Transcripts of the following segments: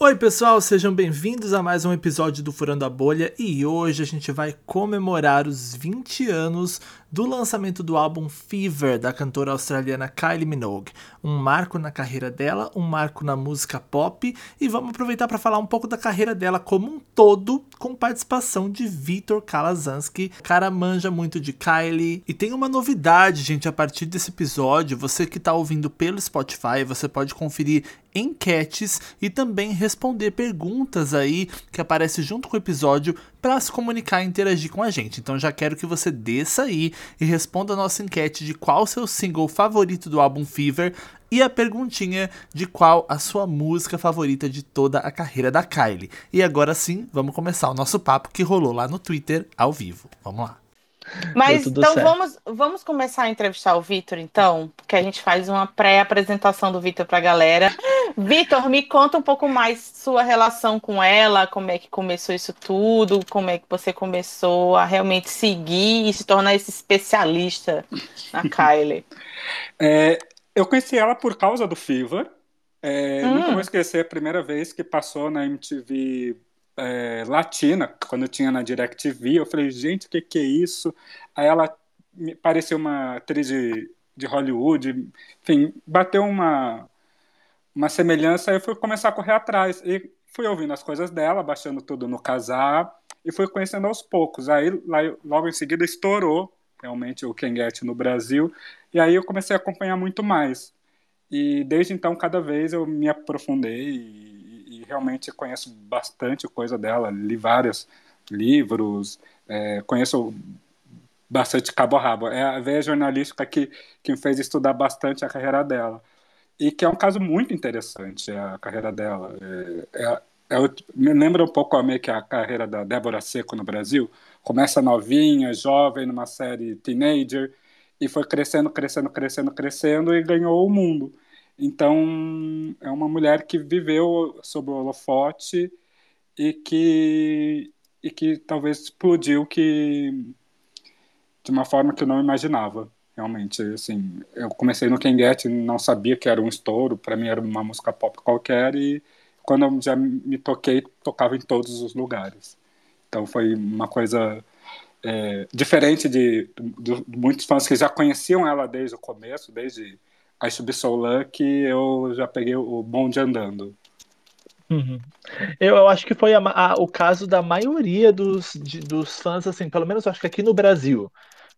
Oi, pessoal, sejam bem-vindos a mais um episódio do Furando a Bolha e hoje a gente vai comemorar os 20 anos do lançamento do álbum Fever da cantora australiana Kylie Minogue. Um marco na carreira dela, um marco na música pop e vamos aproveitar para falar um pouco da carreira dela como um todo, com participação de Vitor Kalazanski. O cara manja muito de Kylie e tem uma novidade, gente, a partir desse episódio, você que está ouvindo pelo Spotify, você pode conferir enquetes e também responder perguntas aí que aparece junto com o episódio para se comunicar e interagir com a gente. Então já quero que você desça aí e responda a nossa enquete de qual seu single favorito do álbum Fever e a perguntinha de qual a sua música favorita de toda a carreira da Kylie. E agora sim, vamos começar o nosso papo que rolou lá no Twitter ao vivo. Vamos lá. Mas então vamos, vamos começar a entrevistar o Vitor, então, porque a gente faz uma pré-apresentação do Vitor para a galera. Vitor, me conta um pouco mais sua relação com ela, como é que começou isso tudo, como é que você começou a realmente seguir e se tornar esse especialista na Kylie. É, eu conheci ela por causa do Fever. É, hum. Nunca vou esquecer a primeira vez que passou na MTV é, latina, quando eu tinha na DirecTV, eu falei, gente, o que, que é isso? Aí ela me pareceu uma atriz de, de Hollywood, enfim, bateu uma, uma semelhança, aí eu fui começar a correr atrás, e fui ouvindo as coisas dela, baixando tudo no casar, e fui conhecendo aos poucos. Aí, lá, logo em seguida, estourou realmente o Ken Get no Brasil, e aí eu comecei a acompanhar muito mais. E desde então, cada vez eu me aprofundei realmente conheço bastante coisa dela, li vários livros, é, conheço bastante cabo a rabo. É a veia jornalística que, que me fez estudar bastante a carreira dela. E que é um caso muito interessante, a carreira dela. É, é, é, me lembra um pouco meio que a carreira da Débora Seco no Brasil. Começa novinha, jovem, numa série teenager, e foi crescendo, crescendo, crescendo, crescendo, e ganhou o mundo. Então, é uma mulher que viveu sob o holofote e que, e que talvez explodiu que, de uma forma que eu não imaginava. Realmente, assim, eu comecei no Ken Get, não sabia que era um estouro, para mim era uma música pop qualquer e quando eu já me toquei, tocava em todos os lugares. Então foi uma coisa é, diferente de, de, de, muitos fãs que já conheciam ela desde o começo, desde a Subsolan que eu já peguei o bonde andando. Uhum. Eu, eu, acho que foi a, a, o caso da maioria dos, de, dos fãs, assim, pelo menos acho que aqui no Brasil.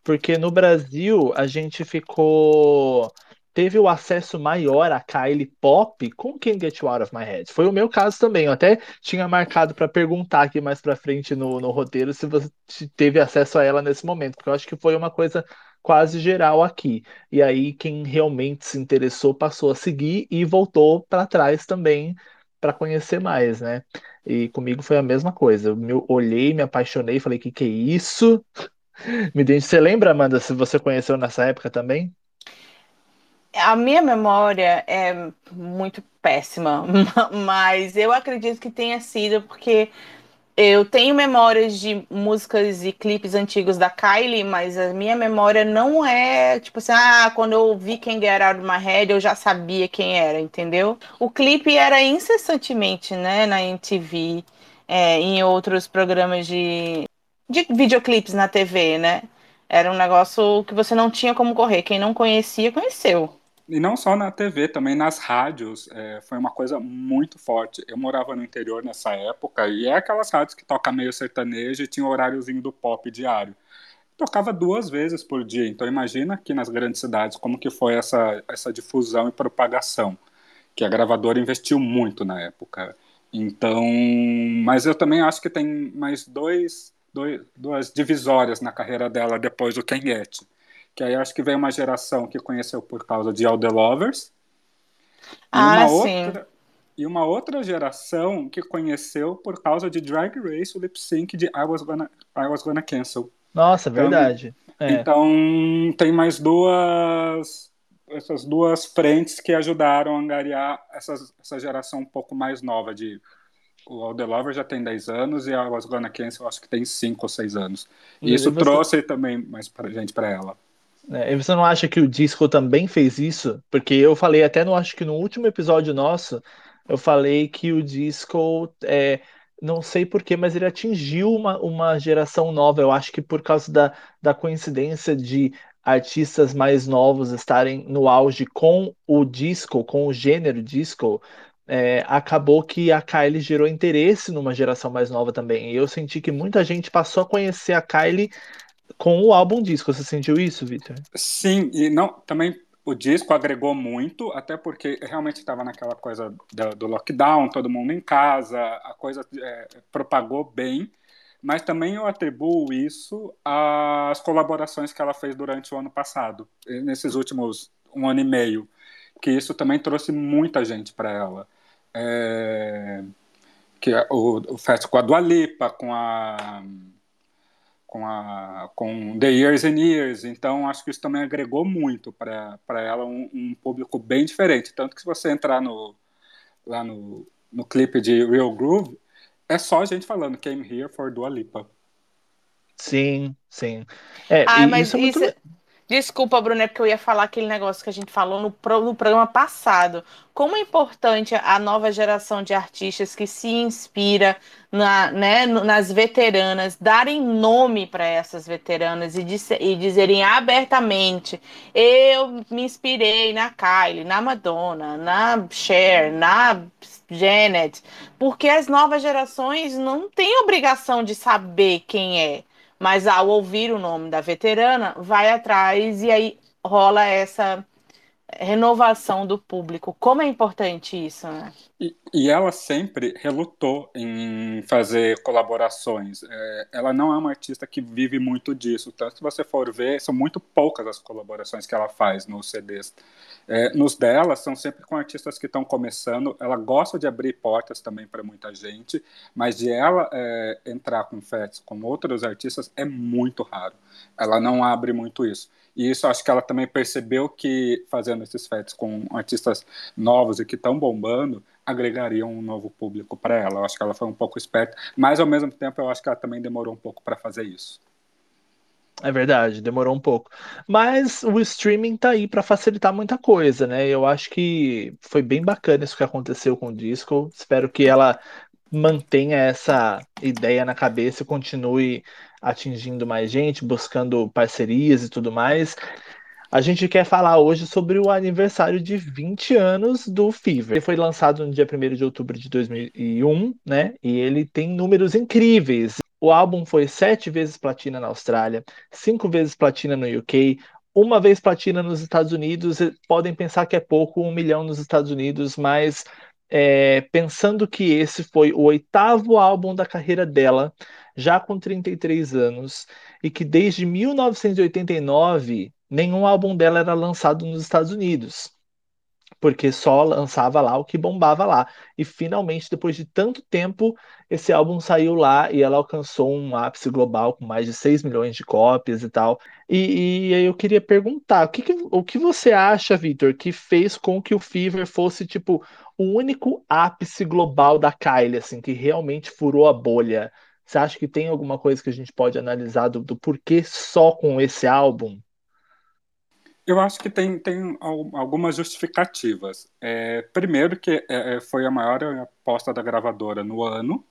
Porque no Brasil a gente ficou. Teve o acesso maior a Kylie Pop com Can't Get You Out of My Head. Foi o meu caso também. Eu até tinha marcado para perguntar aqui mais para frente no, no roteiro se você teve acesso a ela nesse momento, porque eu acho que foi uma coisa quase geral aqui. E aí quem realmente se interessou passou a seguir e voltou para trás também para conhecer mais, né? E comigo foi a mesma coisa. Eu olhei, me apaixonei, falei que que é isso? Me dei... Você lembra, Amanda, se você conheceu nessa época também? A minha memória é muito péssima, mas eu acredito que tenha sido porque eu tenho memórias de músicas e clipes antigos da Kylie, mas a minha memória não é tipo assim, ah, quando eu vi quem Get Out of My Head, eu já sabia quem era, entendeu? O clipe era incessantemente, né, na MTV, é, em outros programas de, de videoclipes na TV, né? Era um negócio que você não tinha como correr. Quem não conhecia, conheceu. E não só na TV, também nas rádios, é, foi uma coisa muito forte. Eu morava no interior nessa época, e é aquelas rádios que toca meio sertanejo e tinha o horáriozinho do pop diário. Tocava duas vezes por dia, então imagina aqui nas grandes cidades como que foi essa, essa difusão e propagação, que a gravadora investiu muito na época. Então, mas eu também acho que tem mais dois, dois duas divisórias na carreira dela depois do Ken Get que aí acho que veio uma geração que conheceu por causa de All the Lovers. Ah, e sim. Outra, e uma outra geração que conheceu por causa de Drag Race, o lip sync de I Was Gonna, I Was Gonna Cancel. Nossa, então, verdade. É. Então tem mais duas essas duas frentes que ajudaram a angariar essas, essa geração um pouco mais nova de o All The Lover já tem 10 anos e a Was Gonna Cancel acho que tem 5 ou 6 anos. E, e isso você... trouxe também mais pra gente para ela. É, você não acha que o disco também fez isso? Porque eu falei até no acho que no último episódio nosso, eu falei que o disco é, não sei porquê, mas ele atingiu uma, uma geração nova. Eu acho que por causa da, da coincidência de artistas mais novos estarem no auge com o disco, com o gênero disco, é, acabou que a Kylie gerou interesse numa geração mais nova também. E eu senti que muita gente passou a conhecer a Kylie com o álbum disco. Você sentiu isso, Victor? Sim, e não também o disco agregou muito, até porque realmente estava naquela coisa do, do, lockdown, todo mundo em casa, a coisa é, propagou bem, mas também eu atribuo isso às colaborações que ela fez durante o ano passado, nesses últimos um ano e meio, que isso também trouxe muita gente para ela. É, que o, o com a Dua Lipa, com a com, a, com The Years and Years, então acho que isso também agregou muito para ela um, um, público bem diferente. Tanto que se você entrar no, lá no, no clipe de Real Groove, é só a gente falando Came Here for Dua Lipa. Sim, sim. É, ah, mas isso, é muito... isso, Desculpa, Bruno, é porque eu ia falar aquele negócio que a gente falou no, no programa passado. Como é importante a nova geração de artistas que se inspira na, né, nas veteranas, darem nome para essas veteranas e, e dizerem abertamente: eu me inspirei na Kylie, na Madonna, na Cher, na Janet, porque as novas gerações não têm obrigação de saber quem é mas ao ouvir o nome da veterana, vai atrás e aí rola essa renovação do público. Como é importante isso, né? E, e ela sempre relutou em fazer colaborações. É, ela não é uma artista que vive muito disso. Tanto se você for ver, são muito poucas as colaborações que ela faz nos CDs. É, nos dela, são sempre com artistas que estão começando. Ela gosta de abrir portas também para muita gente, mas de ela é, entrar com fets com outros artistas é muito raro. Ela não abre muito isso. E isso acho que ela também percebeu que fazendo esses fets com artistas novos e que estão bombando, agregariam um novo público para ela. Eu acho que ela foi um pouco esperta, mas ao mesmo tempo eu acho que ela também demorou um pouco para fazer isso. É verdade, demorou um pouco. Mas o streaming tá aí para facilitar muita coisa, né? Eu acho que foi bem bacana isso que aconteceu com o disco. Espero que ela mantenha essa ideia na cabeça e continue atingindo mais gente, buscando parcerias e tudo mais. A gente quer falar hoje sobre o aniversário de 20 anos do Fever. Ele foi lançado no dia 1 de outubro de 2001, né? E ele tem números incríveis. O álbum foi sete vezes platina na Austrália, cinco vezes platina no UK, uma vez platina nos Estados Unidos. Podem pensar que é pouco, um milhão nos Estados Unidos, mas é, pensando que esse foi o oitavo álbum da carreira dela, já com 33 anos, e que desde 1989 nenhum álbum dela era lançado nos Estados Unidos porque só lançava lá o que bombava lá. E finalmente, depois de tanto tempo, esse álbum saiu lá e ela alcançou um ápice global com mais de 6 milhões de cópias e tal. E, e eu queria perguntar, o que, que o que você acha, Victor, que fez com que o Fever fosse, tipo, o único ápice global da Kylie, assim, que realmente furou a bolha? Você acha que tem alguma coisa que a gente pode analisar do, do porquê só com esse álbum? Eu acho que tem, tem algumas justificativas. É, primeiro, que é, é, foi a maior aposta da gravadora no ano,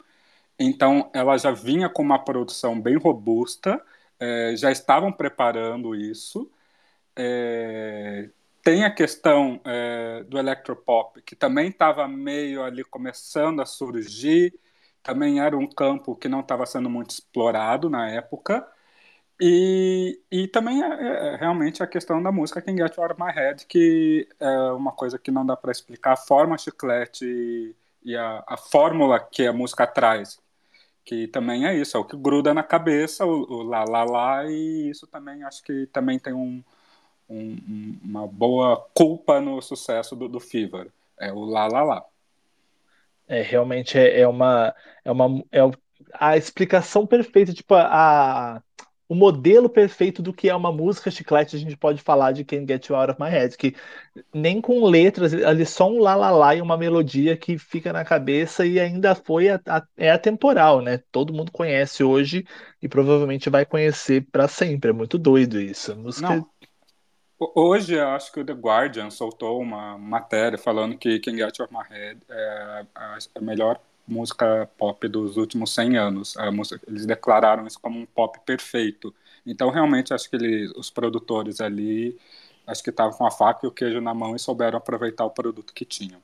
então ela já vinha com uma produção bem robusta, é, já estavam preparando isso. É, tem a questão é, do electropop, que também estava meio ali começando a surgir, também era um campo que não estava sendo muito explorado na época. E, e também é, é, é, realmente a questão da música Can Get You Out of My Head, que é uma coisa que não dá para explicar, a forma chiclete e, e a, a, fórmula que a música traz, que também é isso, é o que gruda na cabeça, o, o lá, lá, lá, e isso também acho que também tem um, um, uma boa culpa no sucesso do, do Fever, é o lá, lá, lá. É, realmente é, é uma, é uma é a explicação perfeita, tipo, a, o modelo perfeito do que é uma música chiclete, a gente pode falar de Can't Get You Out of My Head, que nem com letras, ali só um lá lá lá e uma melodia que fica na cabeça e ainda foi a, a, é atemporal, né? Todo mundo conhece hoje e provavelmente vai conhecer para sempre. É muito doido isso. Música Não. Hoje, eu acho que o The Guardian soltou uma matéria falando que Can Get Your My Head é a melhor música pop dos últimos 100 anos. Música, eles declararam isso como um pop perfeito. Então, realmente, acho que eles, os produtores ali, acho que estavam com a faca e o queijo na mão e souberam aproveitar o produto que tinham.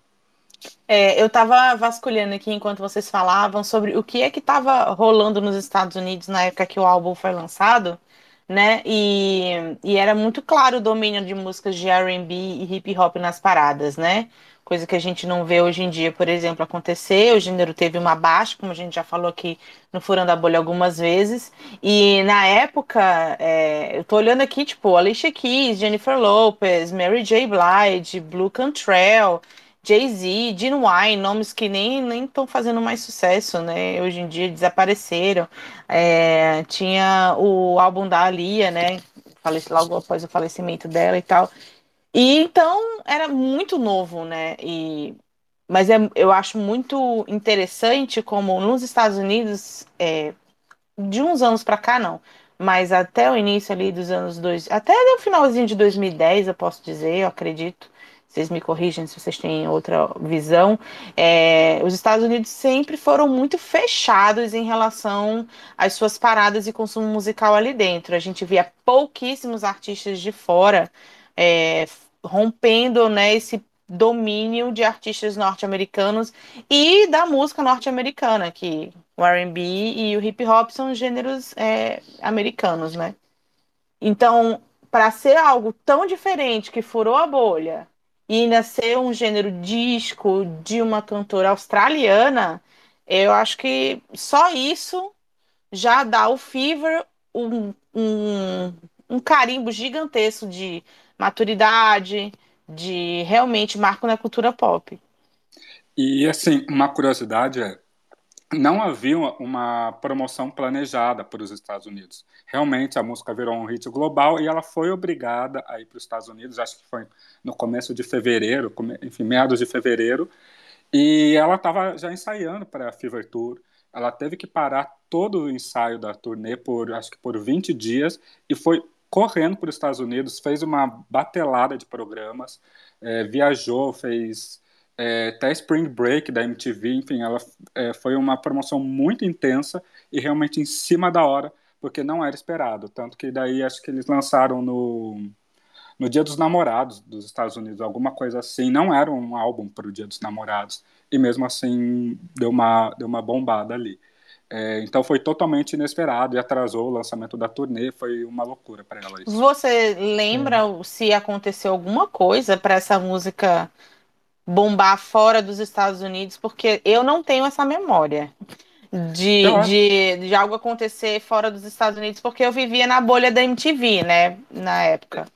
É, eu estava vasculhando aqui enquanto vocês falavam sobre o que é que estava rolando nos Estados Unidos na época que o álbum foi lançado, né? E, e era muito claro o domínio de músicas de R&B e hip hop nas paradas, né? Coisa que a gente não vê hoje em dia, por exemplo, acontecer. O gênero teve uma baixa, como a gente já falou aqui no Furando a Bolha algumas vezes. E na época, é, eu tô olhando aqui, tipo, Alicia Keys, Jennifer Lopez, Mary J. Blige, Blue Cantrell, Jay-Z, Gene Wine, nomes que nem estão fazendo mais sucesso, né? Hoje em dia desapareceram. É, tinha o álbum da Alia, né? Faleci logo após o falecimento dela e tal. E então era muito novo, né? E, mas é, eu acho muito interessante como nos Estados Unidos, é, de uns anos para cá, não, mas até o início ali dos anos dois, até o finalzinho de 2010, eu posso dizer, eu acredito. Vocês me corrigem se vocês têm outra visão. É, os Estados Unidos sempre foram muito fechados em relação às suas paradas e consumo musical ali dentro. A gente via pouquíssimos artistas de fora é, rompendo né, esse domínio de artistas norte-americanos e da música norte-americana, que o R&B e o hip hop são gêneros é, americanos, né? Então, para ser algo tão diferente que furou a bolha e ainda ser um gênero disco de uma cantora australiana, eu acho que só isso já dá ao Fever um, um, um carimbo gigantesco de maturidade, de realmente marco na cultura pop. E assim, uma curiosidade é, não havia uma promoção planejada para os Estados Unidos. Realmente a música virou um hit global e ela foi obrigada a ir para os Estados Unidos, acho que foi no começo de fevereiro, enfim, meados de fevereiro, e ela estava já ensaiando para a Fever Tour. Ela teve que parar todo o ensaio da turnê por acho que por 20 dias e foi correndo para os Estados Unidos, fez uma batelada de programas, é, viajou, fez é, até Spring Break da MTV, enfim, ela é, foi uma promoção muito intensa e realmente em cima da hora, porque não era esperado. Tanto que daí acho que eles lançaram no, no Dia dos Namorados dos Estados Unidos, alguma coisa assim. Não era um álbum para o Dia dos Namorados, e mesmo assim deu uma, deu uma bombada ali. É, então foi totalmente inesperado e atrasou o lançamento da turnê, foi uma loucura para ela isso. Você lembra é. se aconteceu alguma coisa para essa música bombar fora dos Estados Unidos? Porque eu não tenho essa memória de, de, de algo acontecer fora dos Estados Unidos, porque eu vivia na bolha da MTV, né, na época.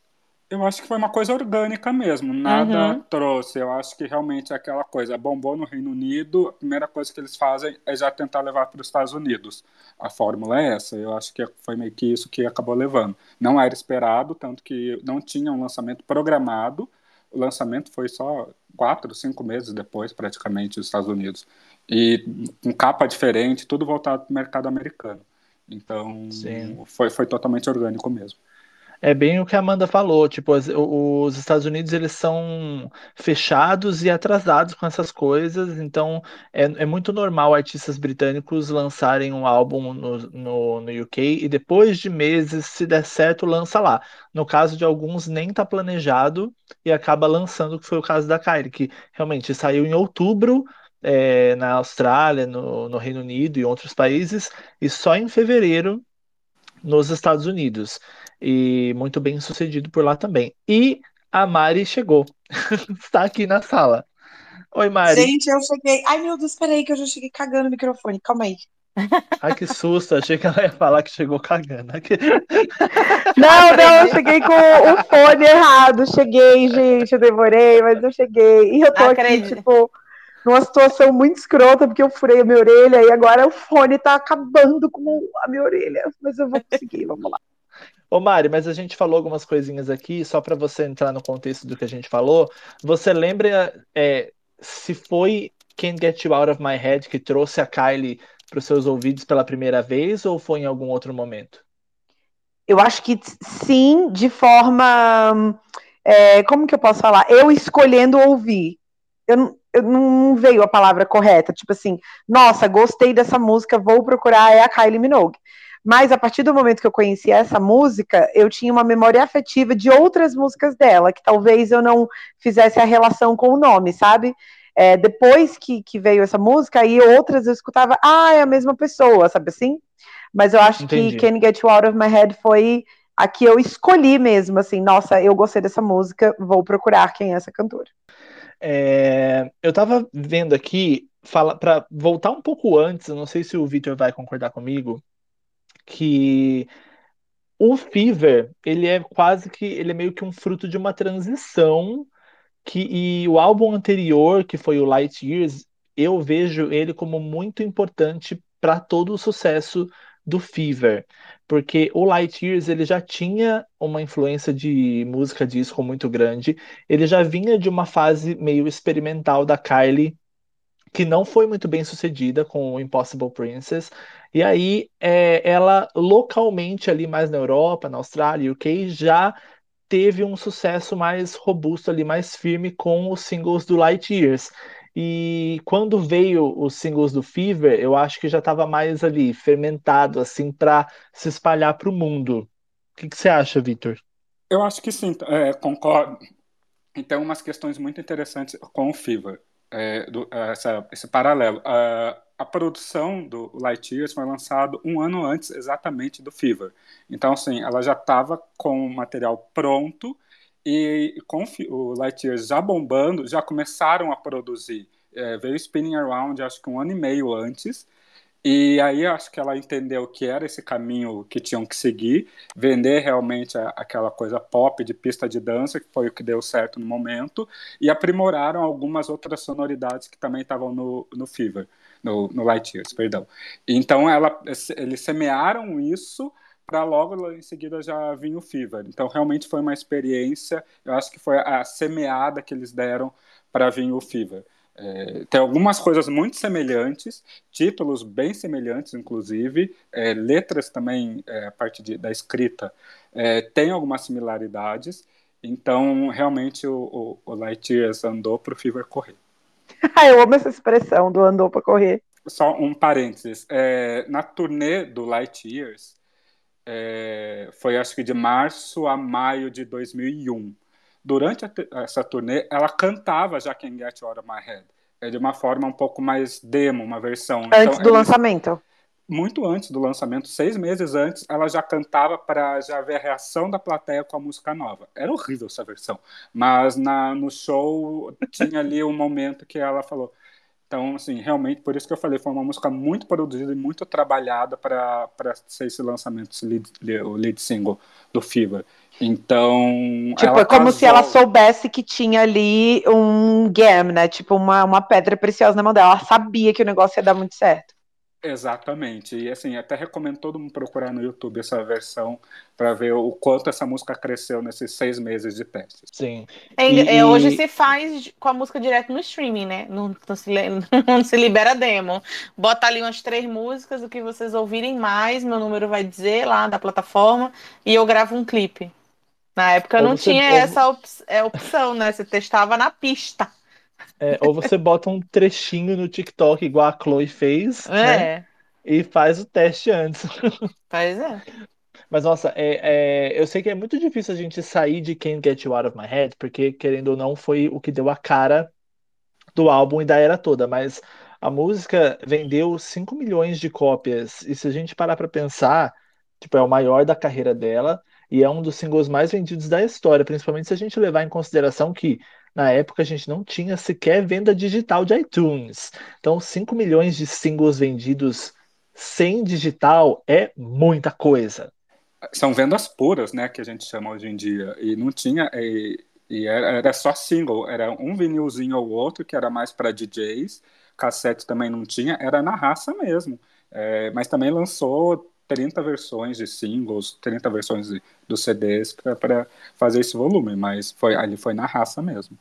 Eu acho que foi uma coisa orgânica mesmo, nada uhum. trouxe. Eu acho que realmente é aquela coisa bombou no Reino Unido, a primeira coisa que eles fazem é já tentar levar para os Estados Unidos. A fórmula é essa, eu acho que foi meio que isso que acabou levando. Não era esperado, tanto que não tinha um lançamento programado, o lançamento foi só quatro, cinco meses depois, praticamente, nos Estados Unidos. E com capa diferente, tudo voltado para o mercado americano. Então, foi, foi totalmente orgânico mesmo. É bem o que a Amanda falou, tipo, os, os Estados Unidos eles são fechados e atrasados com essas coisas, então é, é muito normal artistas britânicos lançarem um álbum no, no, no UK e depois de meses, se der certo, lança lá. No caso de alguns, nem tá planejado e acaba lançando, que foi o caso da Kylie, que realmente saiu em outubro, é, na Austrália, no, no Reino Unido e outros países, e só em fevereiro nos Estados Unidos e muito bem sucedido por lá também. E a Mari chegou, está aqui na sala. Oi, Mari. Gente, eu cheguei. Ai, meu Deus, peraí, que eu já cheguei cagando o microfone. Calma aí. Ai, que susto. Achei que ela ia falar que chegou cagando. Não, não, eu cheguei com o fone errado. Cheguei, gente, eu demorei, mas eu cheguei. E eu tô Acredito. aqui, tipo, numa situação muito escrota, porque eu furei a minha orelha e agora o fone tá acabando com a minha orelha. Mas eu vou conseguir, vamos lá. Ô Mari, mas a gente falou algumas coisinhas aqui, só para você entrar no contexto do que a gente falou. Você lembra é, se foi Can't Get You Out of My Head que trouxe a Kylie para os seus ouvidos pela primeira vez ou foi em algum outro momento? eu acho que sim, de forma. É, como que eu posso falar? Eu escolhendo ouvir. Eu, eu, não veio a palavra correta, tipo assim, nossa, gostei dessa música, vou procurar, é a Kylie Minogue. Mas a partir do momento que eu conheci essa música, eu tinha uma memória afetiva de outras músicas dela, que talvez eu não fizesse a relação com o nome, sabe? É, depois que, que veio essa música, aí outras eu escutava, ah, é a mesma pessoa, sabe assim? Mas eu acho Entendi. que Can't Get You Out of My Head foi a que eu escolhi mesmo, assim, nossa, eu gostei dessa música, vou procurar quem é essa cantora. É, eu tava vendo aqui, para voltar um pouco antes, não sei se o Victor vai concordar comigo, que o Fever, ele é quase que, ele é meio que um fruto de uma transição que e o álbum anterior, que foi o Light Years, eu vejo ele como muito importante para todo o sucesso do Fever, porque o Light Years ele já tinha uma influência de música disco muito grande, ele já vinha de uma fase meio experimental da Kylie que não foi muito bem sucedida com o Impossible Princess. E aí, é, ela localmente ali mais na Europa, na Austrália, UK, já teve um sucesso mais robusto ali, mais firme com os singles do Light Years. E quando veio os singles do Fever, eu acho que já estava mais ali fermentado assim para se espalhar para o mundo. O que, você acha, Victor? Eu acho que sim, é, concordo. Então, umas questões muito interessantes com o Fever é, do, essa, esse paralelo. A, a produção do Light Years foi lançado um ano antes exatamente do Fever. Então, assim, ela já estava com o material pronto e com o Light Years já bombando, já começaram a produzir. É, veio Spinning Around, acho que um ano e meio antes, e aí acho que ela entendeu que era esse caminho que tinham que seguir, vender realmente a, aquela coisa pop de pista de dança, que foi o que deu certo no momento, e aprimoraram algumas outras sonoridades que também estavam no, no Fever, no, no Light Years, perdão. Então ela, eles semearam isso para logo em seguida já vir o Fever. Então realmente foi uma experiência, eu acho que foi a semeada que eles deram para vir o Fever. É, tem algumas coisas muito semelhantes, títulos bem semelhantes, inclusive, é, letras também, é, a parte de, da escrita, é, tem algumas similaridades, então realmente o, o, o Light Years andou para o Fever correr. Eu amo essa expressão do andou para correr. Só um parênteses, é, na turnê do Light Years, é, foi acho que de março a maio de 2001 durante essa turnê, ela cantava já Can Get You Out of My Head. É de uma forma um pouco mais demo, uma versão. Antes então, do lançamento. Muito antes do lançamento, seis meses antes, ela já cantava para já ver a reação da plateia com a música nova. Era horrível essa versão, mas na, no show tinha ali um momento que ela falou: então, assim, realmente, por isso que eu falei, foi uma música muito produzida e muito trabalhada para ser esse lançamento, esse lead, o lead single do Fever. Então. Tipo, é como casou... se ela soubesse que tinha ali um gem, né? Tipo, uma, uma pedra preciosa na mão dela. Ela sabia que o negócio ia dar muito certo. Exatamente. E assim, até recomendo todo mundo procurar no YouTube essa versão para ver o quanto essa música cresceu nesses seis meses de testes. Sim. É, e, é, hoje se faz com a música direto no streaming, né? Não, não, se, não se libera demo. Bota ali umas três músicas, o que vocês ouvirem mais, meu número vai dizer lá da plataforma, e eu gravo um clipe. Na época ou não você, tinha ou... essa op é, opção, né? Você testava na pista. É, ou você bota um trechinho no TikTok, igual a Chloe fez, é. né? E faz o teste antes. Pois é. Mas, nossa, é, é, eu sei que é muito difícil a gente sair de Can't Get You Out of My Head, porque, querendo ou não, foi o que deu a cara do álbum e da era toda. Mas a música vendeu 5 milhões de cópias. E se a gente parar pra pensar, tipo, é o maior da carreira dela e é um dos singles mais vendidos da história, principalmente se a gente levar em consideração que na época a gente não tinha sequer venda digital de iTunes. Então, 5 milhões de singles vendidos sem digital é muita coisa. São vendas puras, né, que a gente chama hoje em dia. E não tinha. E, e era, era, só single, era um vinilzinho ou outro, que era mais para DJs, cassete também não tinha, era na raça mesmo. É, mas também lançou 30 versões de singles, 30 versões dos CDs para fazer esse volume, mas foi ali foi na raça mesmo.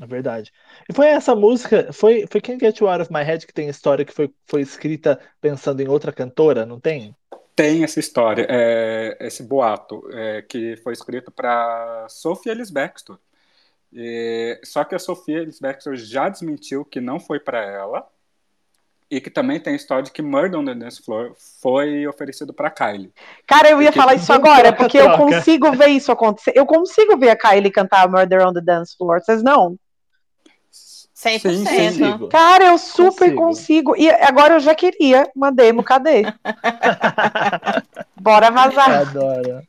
É verdade. E foi essa música, foi, foi Can't Get You Out of My Head que tem história que foi, foi escrita pensando em outra cantora, não tem? tem essa história, é, esse boato, é, que foi escrito para Sophie Ellis Bextor. E, só que a Sophie Ellis Bextor já desmentiu que não foi para ela, e que também tem a história de que Murder on the Dance Floor foi oferecido para Kylie. Cara, eu ia falar isso agora, porque eu consigo ver isso acontecer. Eu consigo ver a Kylie cantar Murder on the Dance Floor, vocês não? 100%. Sim, sim. Cara, eu super consigo. consigo. E agora eu já queria uma demo, cadê? Bora vazar. Eu adoro.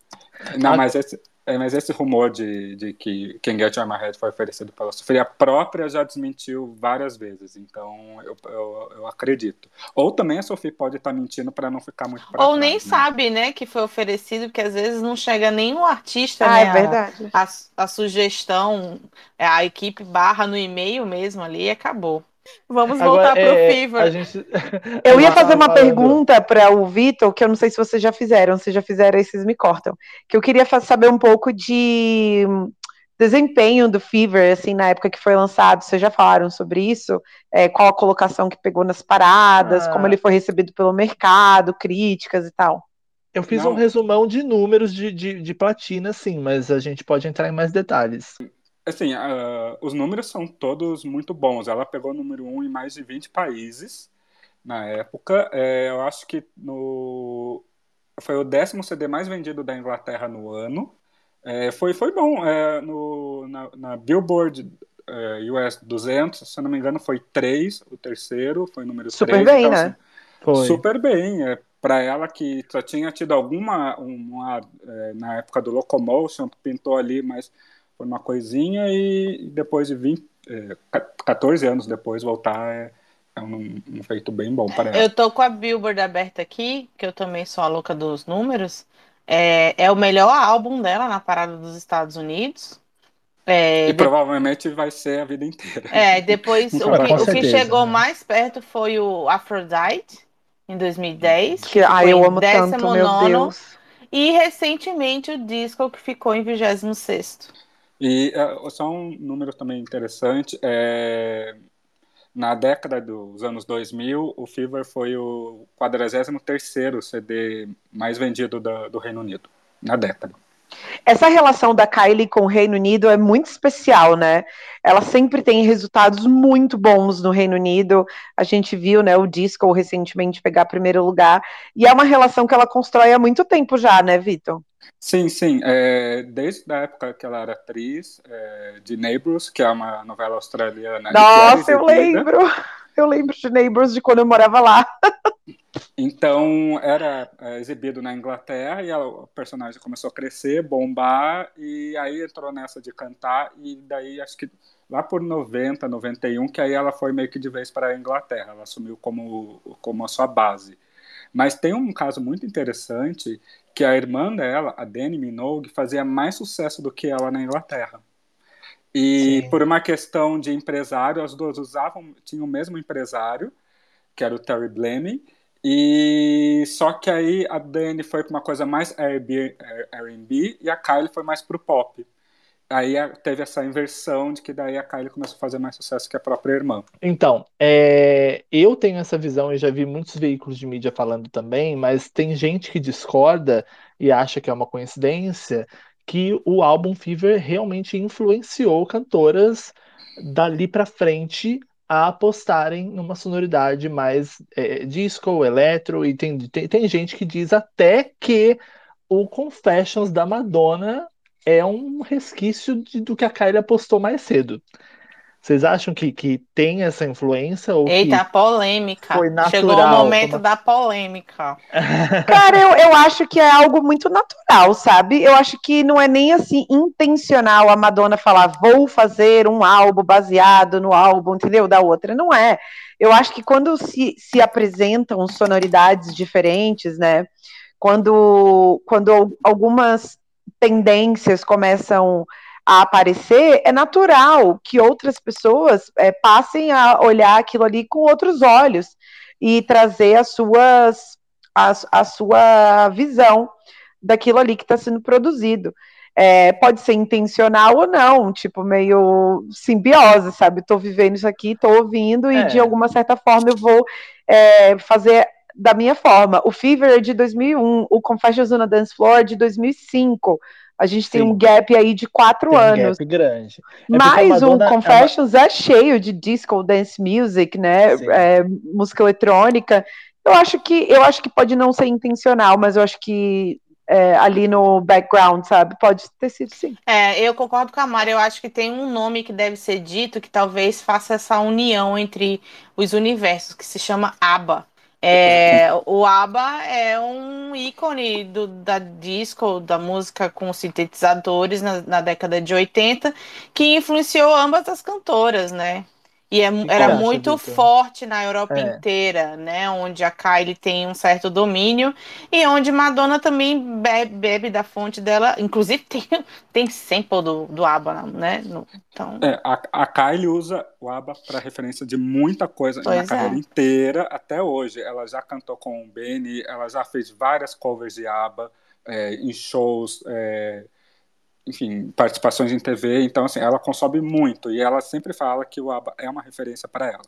Não, mas esse, é, mas esse rumor de, de que Can Get Your Head foi oferecido pela Sofia, a própria já desmentiu várias vezes, então eu, eu, eu acredito. Ou também a Sofia pode estar tá mentindo para não ficar muito pra Ou trás, nem né? sabe, né, que foi oferecido, porque às vezes não chega nem no artista, ah, né? É verdade. A, a, a sugestão, a equipe barra no e-mail mesmo ali e acabou. Vamos voltar para o é, Fever. Gente... Eu ia fazer uma pergunta para o Vitor, que eu não sei se vocês já fizeram. Se já fizeram, aí vocês me cortam. Que eu queria saber um pouco de desempenho do Fever, assim, na época que foi lançado. Vocês já falaram sobre isso? É, qual a colocação que pegou nas paradas, ah. como ele foi recebido pelo mercado, críticas e tal. Eu fiz não. um resumão de números de, de, de platina, sim, mas a gente pode entrar em mais detalhes. Assim, uh, os números são todos muito bons. Ela pegou o número 1 um em mais de 20 países na época. É, eu acho que no... foi o décimo CD mais vendido da Inglaterra no ano. É, foi, foi bom. É, no, na, na Billboard é, US 200, se eu não me engano, foi 3, o terceiro, foi o número super 3. Super bem, então, né? Assim, super bem. É, para ela que só tinha tido alguma uma, é, na época do Locomotion, pintou ali, mas foi uma coisinha e depois de 20, é, 14 anos depois voltar é, é um, um, feito bem bom para ela. Eu tô com a Billboard aberta aqui, que eu também sou a louca dos números. É, é o melhor álbum dela na parada dos Estados Unidos. É, e de... provavelmente vai ser a vida inteira. É, depois o, que, o que, chegou né? mais perto foi o Aphrodite, em 2010. Que, ah, eu amo tanto, meu Deus. E recentemente o disco que ficou em 26 e uh, só um número também interessante, é, na década dos anos 2000, o Fever foi o 43º CD mais vendido do, do Reino Unido, na década. Essa relação da Kylie com o Reino Unido é muito especial, né? Ela sempre tem resultados muito bons no Reino Unido. A gente viu, né, o Disco recentemente pegar primeiro lugar. E é uma relação que ela constrói há muito tempo já, né, Vitor? Sim, sim. É, desde a época que ela era atriz é, de Neighbours, que é uma novela australiana. Nossa, eu lembro! Eu lembro de Neighbours de quando eu morava lá. Então, era é, exibido na Inglaterra e o personagem começou a crescer, bombar, e aí entrou nessa de cantar, e daí acho que lá por 90, 91, que aí ela foi meio que de vez para a Inglaterra, ela assumiu como, como a sua base. Mas tem um caso muito interessante que a irmã dela, a Dani Minogue, fazia mais sucesso do que ela na Inglaterra. E Sim. por uma questão de empresário, as duas usavam, tinham o mesmo empresário, que era o Terry Blamey, e só que aí a Dani foi para uma coisa mais R&B e a Kylie foi mais para o pop aí teve essa inversão de que daí a Kylie começou a fazer mais sucesso que a própria irmã. Então, é, eu tenho essa visão e já vi muitos veículos de mídia falando também, mas tem gente que discorda e acha que é uma coincidência que o álbum Fever realmente influenciou cantoras dali para frente a apostarem numa sonoridade mais é, disco, eletro, e tem, tem, tem gente que diz até que o Confessions da Madonna é um resquício de, do que a Kylie apostou mais cedo. Vocês acham que, que tem essa influência? Ou Eita, polêmica. Foi natural, Chegou o momento como... da polêmica. Cara, eu, eu acho que é algo muito natural, sabe? Eu acho que não é nem assim intencional a Madonna falar, vou fazer um álbum baseado no álbum, entendeu? Da outra. Não é. Eu acho que quando se, se apresentam sonoridades diferentes, né? Quando, quando algumas tendências começam a aparecer, é natural que outras pessoas é, passem a olhar aquilo ali com outros olhos e trazer as suas, a, a sua visão daquilo ali que está sendo produzido. É, pode ser intencional ou não, tipo, meio simbiose, sabe? Estou vivendo isso aqui, estou ouvindo, e é. de alguma certa forma eu vou é, fazer da minha forma. O Fever é de 2001, o Confessions on a Dance Floor é de 2005. A gente Sim. tem um gap aí de quatro tem anos. Um gap grande. É Mas o Confessions é, uma... é, cheio de disco dance music, né? É, música eletrônica. Eu acho que eu acho que pode não ser intencional, mas eu acho que é, ali no background, sabe? Pode ter sido sim. É, eu concordo com a Mari. Eu acho que tem um nome que deve ser dito que talvez faça essa união entre os universos, que se chama ABBA. É, o ABBA é um ícone do, da disco, da música com sintetizadores na, na década de 80, que influenciou ambas as cantoras, né? E é, era muito forte na Europa é. inteira, né? Onde a Kylie tem um certo domínio e onde Madonna também bebe, bebe da fonte dela. Inclusive tem, tem sample do, do ABBA, né? No, então... É, a, a Kylie usa o ABBA para referência de muita coisa pois na é. carreira inteira até hoje. Ela já cantou com o Benny, ela já fez várias covers de ABBA é, em shows é, enfim, participações em TV, então assim, ela consome muito e ela sempre fala que o ABBA é uma referência para ela.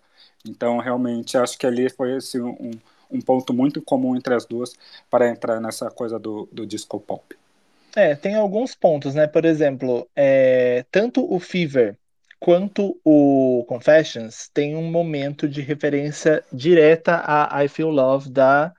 Então, realmente, acho que ali foi assim, um, um ponto muito comum entre as duas para entrar nessa coisa do, do disco pop. É, tem alguns pontos, né? Por exemplo, é, tanto o Fever quanto o Confessions tem um momento de referência direta a I Feel Love da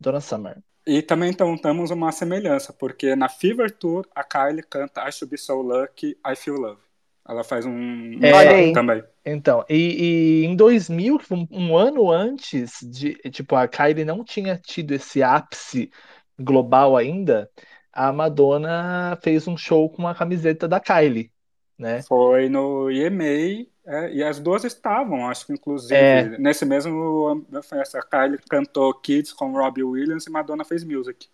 Donna Summer. E também então temos uma semelhança, porque na Fever Tour a Kylie canta I Should Be So Lucky, I Feel Love. Ela faz um, é, também. Então, e, e em 2000, um, um, ano antes de, tipo, a Kylie não tinha tido esse ápice global ainda, a Madonna fez um show com a camiseta da Kylie, né? Foi no EMA é, e as duas estavam, acho que inclusive, é. nesse mesmo essa Kylie cantou Kids com Robbie Williams e Madonna fez Music.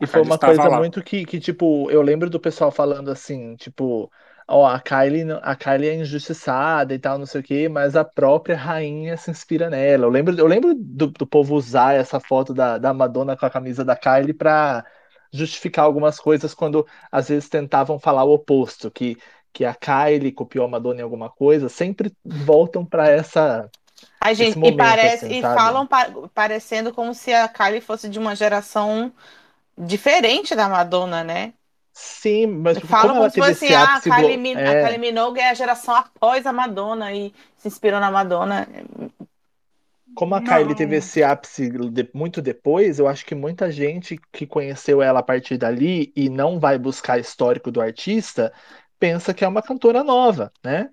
E foi uma coisa lá. muito que, que, tipo, eu lembro do pessoal falando assim, tipo, ó, a Kylie, a Kylie é injustiçada e tal, não sei o quê, mas a própria rainha se inspira nela. Eu lembro, eu lembro do, do povo usar essa foto da, da Madonna com a camisa da Kylie pra justificar algumas coisas quando às vezes tentavam falar o oposto, que que a Kylie copiou a Madonna em alguma coisa, sempre voltam para essa. A gente, momento, e parece assim, e falam pa parecendo como se a Kylie fosse de uma geração diferente da Madonna, né? Sim, mas falam como, como se fosse ah, a Kylie, Min é. a Kylie Minogue é a geração após a Madonna e se inspirou na Madonna. Como a Não. Kylie teve esse ápice de, muito depois, eu acho que muita gente que conheceu ela a partir dali e não vai buscar histórico do artista pensa que é uma cantora nova, né?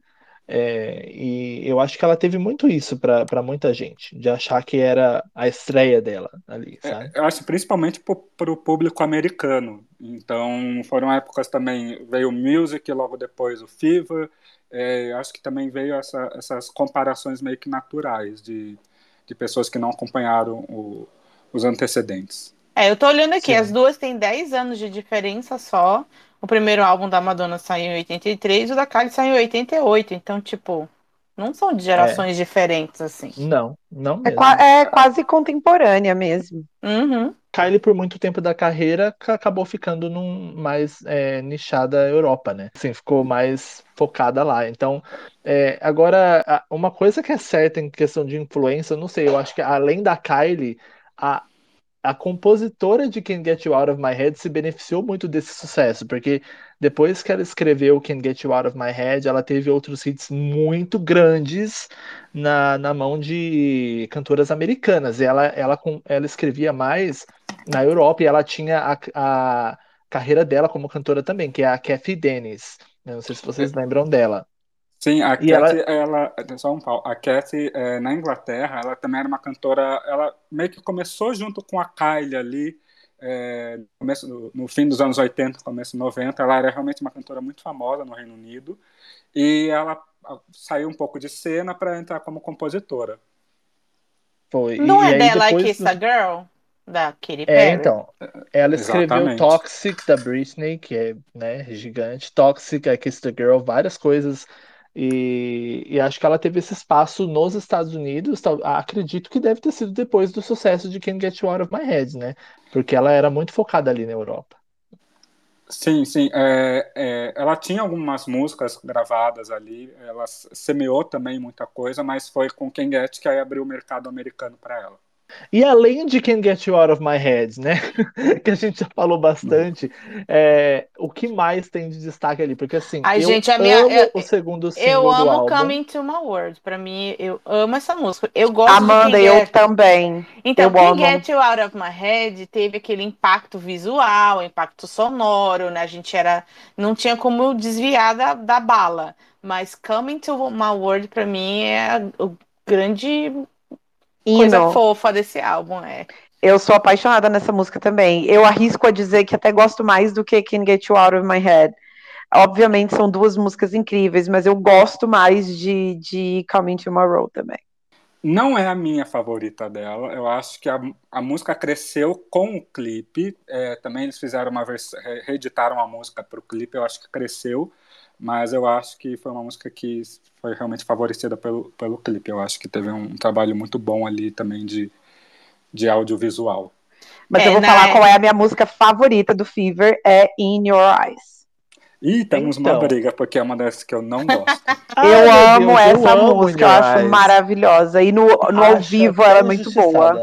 É, e eu acho que ela teve muito isso para muita gente, de achar que era a estreia dela ali, é, sabe? É, eu acho principalmente para o público americano. Então foram épocas também, veio o Music, logo depois o Fever. É, acho que também veio essa, essas comparações meio que naturais de, de pessoas que não acompanharam o, os antecedentes. É, eu tô olhando aqui, Sim. as duas têm 10 anos de diferença só. O primeiro álbum da Madonna saiu em 83, o da Kylie saiu em 88. Então, tipo, não são de gerações é. diferentes, assim. Não, não é mesmo. É, é quase contemporânea mesmo. Uhum. Kylie, por muito tempo da carreira, acabou ficando num mais é, nichada Europa, né? Assim, ficou mais focada lá. Então, é, agora, uma coisa que é certa em questão de influência, não sei, eu acho que além da Kylie, a, a compositora de Can't Get You Out of My Head se beneficiou muito desse sucesso, porque depois que ela escreveu Can't Get You Out of My Head, ela teve outros hits muito grandes na, na mão de cantoras americanas. E ela, ela, ela escrevia mais na Europa e ela tinha a, a carreira dela como cantora também, que é a Kathy Dennis. Não sei se vocês lembram dela. Sim, a Cathy, ela... ela, só um pau, a Cathy, é, na Inglaterra, ela também era uma cantora, ela meio que começou junto com a Kylie ali, é, no, começo, no, no, fim dos anos 80, começo 90, ela era realmente uma cantora muito famosa no Reino Unido, e ela saiu um pouco de cena para entrar como compositora. Foi. Não e é dela depois... Kiss a Girl? Da Katy é, Perry. É, então. Ela escreveu Exatamente. Toxic da Britney, que é né, gigante. Toxic, I Kiss the Girl, várias coisas e, e, acho que ela teve esse espaço nos Estados Unidos. Tal, acredito que deve ter sido depois do sucesso de Can't Get You Out of My Head, né? Porque ela era muito focada ali na Europa. Sim, sim. É, é, ela tinha algumas músicas gravadas ali, ela semeou também muita coisa, mas foi com Can't Get que aí abriu o mercado americano para ela. E além de Can't Get You Out of My Head, né? que a gente já falou bastante, é, o que mais tem de destaque ali? Porque assim, Ai, eu gente, amo minha, eu, o segundo single Eu amo do álbum. Coming to My World. Pra mim, eu amo essa música. Eu gosto Amanda, eu Get... também. Então, eu Can't amo. Get You Out of My Head teve aquele impacto visual, impacto sonoro, né? A gente era. Não tinha como desviar da, da bala. Mas Coming to My World, pra mim, é o grande coisa fofa desse álbum, é. Eu sou apaixonada nessa música também. Eu arrisco a dizer que até gosto mais do que Can Get You Out of My Head. Obviamente são duas músicas incríveis, mas eu gosto mais de, de Coming Tomorrow também. Não é a minha favorita dela. Eu acho que a, a música cresceu com o clipe. É, também eles fizeram uma versão, reeditaram a música para o clipe. Eu acho que cresceu, mas eu acho que foi uma música que foi realmente favorecida pelo, pelo clipe. Eu acho que teve um trabalho muito bom ali também de, de audiovisual. Mas É, eu vou na- falar qual é a minha música favorita do Fever, é In Your Eyes. Ih, temos Então. uma briga, porque é uma das que eu não gosto. Ai, eu meu amo Deus, essa amo música, eu Your acho maravilhosa. E no, no ao vivo ela é muito boa.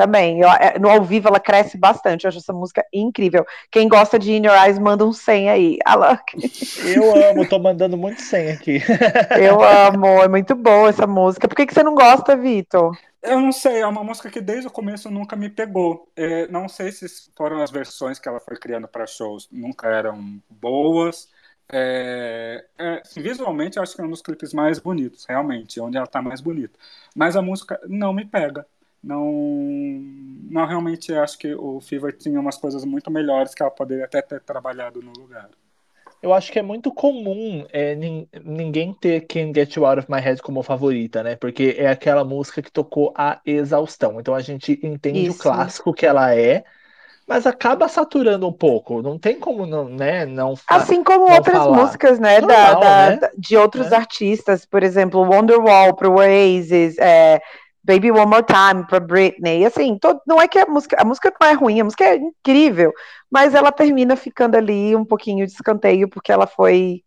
Também. Eu- é, no ao vivo ela cresce bastante. Eu acho essa música incrível. Quem gosta de In Your Eyes, manda um 100 aí. Alok. Eu amo, tô mandando muito 100 aqui. Eu amo, é muito boa essa música. Por que, que você não gosta, Vitor? Eu não sei, é uma música que desde o começo nunca me pegou. É, não sei se foram as versões que ela foi criando para shows, nunca eram boas. É, é, visualmente, eu acho que é um dos clipes mais bonitos, realmente, onde ela tá mais bonita. Mas a música não me pega. Não, não realmente acho que o Fever tinha umas coisas muito melhores que ela poderia até ter trabalhado no lugar. Eu acho que é muito comum é, nin- ninguém ter Can't Get You Out of My Head como favorita, né? Porque é aquela música que tocou a exaustão. Então a gente entende o Isso. clássico que ela é, mas acaba saturando um pouco. Não tem como não, né, não Assim como Vamos outras falar. músicas, né, da, Normal, da- né? da- de outros É. artistas, por exemplo, Wonderwall pro Oasis, é, Baby One More Time pra Britney, assim, todo- não é que a música, a música não é ruim, a música é incrível, mas ela termina ficando ali um pouquinho de escanteio porque ela foi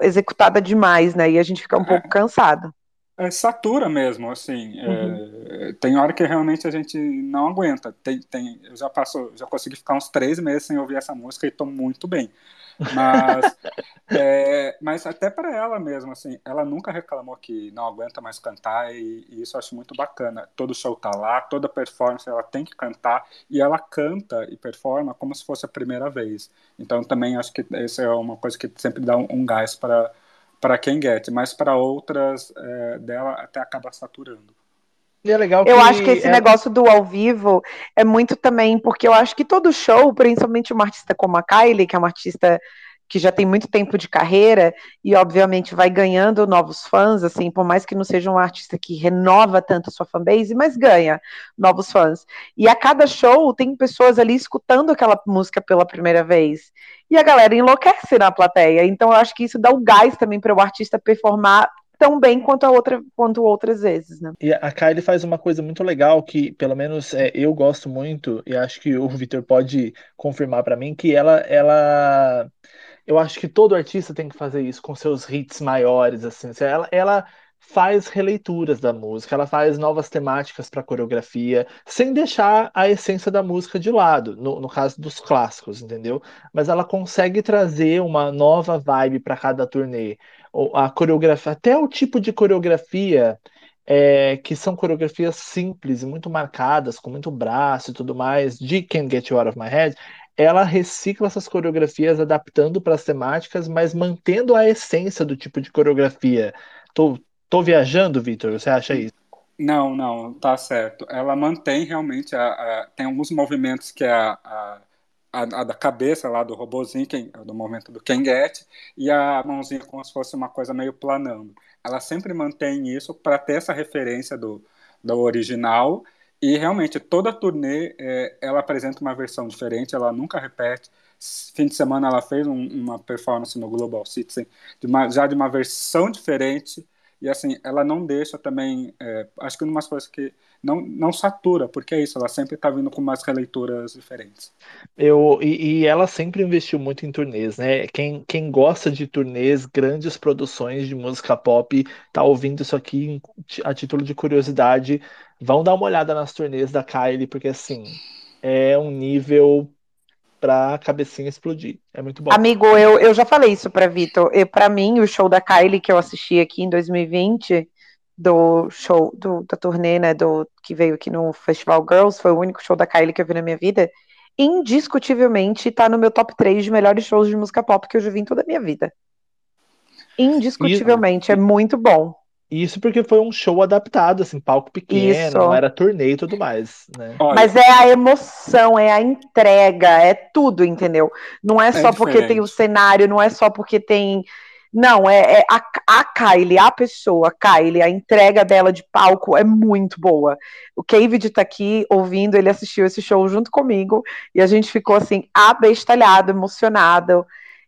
executada demais, né, e a gente fica um pouco cansado. É, satura mesmo, assim. é, tem hora que realmente a gente não aguenta. Tem, tem, eu já passo, já consegui ficar uns três meses sem ouvir essa música e estou muito bem. Mas, é, mas até para ela mesmo, assim, ela nunca reclamou que não aguenta mais cantar e, e isso eu acho muito bacana. Todo show tá lá, toda performance ela tem que cantar e ela canta e performa como se fosse a primeira vez. Então também acho que isso é uma coisa que sempre dá um, um gás para para quem get, mas para outras é, dela até acaba saturando. É legal Eu acho que esse é- negócio do ao vivo é muito também, porque eu acho que todo show, principalmente uma artista como a Kylie, que é uma artista que já tem muito tempo de carreira e obviamente vai ganhando novos fãs, assim, por mais que não seja uma artista que renova tanto sua fanbase, mas ganha novos fãs. E a cada show tem pessoas ali escutando aquela música pela primeira vez. E a galera enlouquece na plateia. Então eu acho que isso dá o gás também para o artista performar tão bem quanto a outra quanto outras vezes, né? E a Kylie faz uma coisa muito legal que, pelo menos, é, eu gosto muito, e acho que o Victor pode confirmar pra mim, que ela, ela. Eu acho que todo artista tem que fazer isso com seus hits maiores, assim. Ela, ela faz releituras da música, ela faz novas temáticas para coreografia, sem deixar a essência da música de lado, no, no caso dos clássicos, entendeu? Mas ela consegue trazer uma nova vibe para cada turnê. A coreografia, até o tipo de coreografia é, que são coreografias simples e muito marcadas, com muito braço e tudo mais, de Can't Get You Out of My Head, ela recicla essas coreografias adaptando para as temáticas, mas mantendo a essência do tipo de coreografia. Tô, tô viajando, Vitor? Você acha isso? Não, não, tá certo. Ela mantém realmente a, a- tem alguns movimentos que a, a, a, a da cabeça lá do robozinho, quem, do movimento do Kenget, e a mãozinha como se fosse uma coisa meio planando. Ela sempre mantém isso para ter essa referência do, do original e realmente toda turnê é, ela apresenta uma versão diferente, ela nunca repete. Fim de semana ela fez um- uma performance no Global Citizen de uma- já de uma versão diferente E assim, ela não deixa também. É, acho que umas coisas que. Não, não satura, porque é isso, ela sempre está vindo com umas releituras diferentes. Eu, e, e, ela sempre investiu muito em turnês, né? Quem, quem gosta de turnês, grandes produções de música pop, tá ouvindo isso aqui a título de curiosidade. Vão dar uma olhada nas turnês da Kylie, porque assim, é um nível pra cabecinha explodir. É muito bom. Amigo, eu, eu já falei isso pra Vitor. Para mim, o show da Kylie que eu assisti aqui em 2020, do show, do, da turnê, né, do, que veio aqui no Festival Girls, foi o único show da Kylie que eu vi na minha vida. Indiscutivelmente tá no meu top 3 de melhores shows de música pop que eu já vi em toda a minha vida. Indiscutivelmente, é muito bom. Isso porque foi um show adaptado, assim, palco pequeno, Isso. não era turnê e tudo mais, né? Mas é a emoção, é a entrega, é tudo, entendeu? Não é, é só porque tem o cenário, não é só porque tem. Não, é, é a, a Kylie, a pessoa, a Kylie, a entrega dela de palco é muito boa. O David tá aqui ouvindo, ele assistiu esse show junto comigo e a gente ficou assim, abestalhado, emocionado.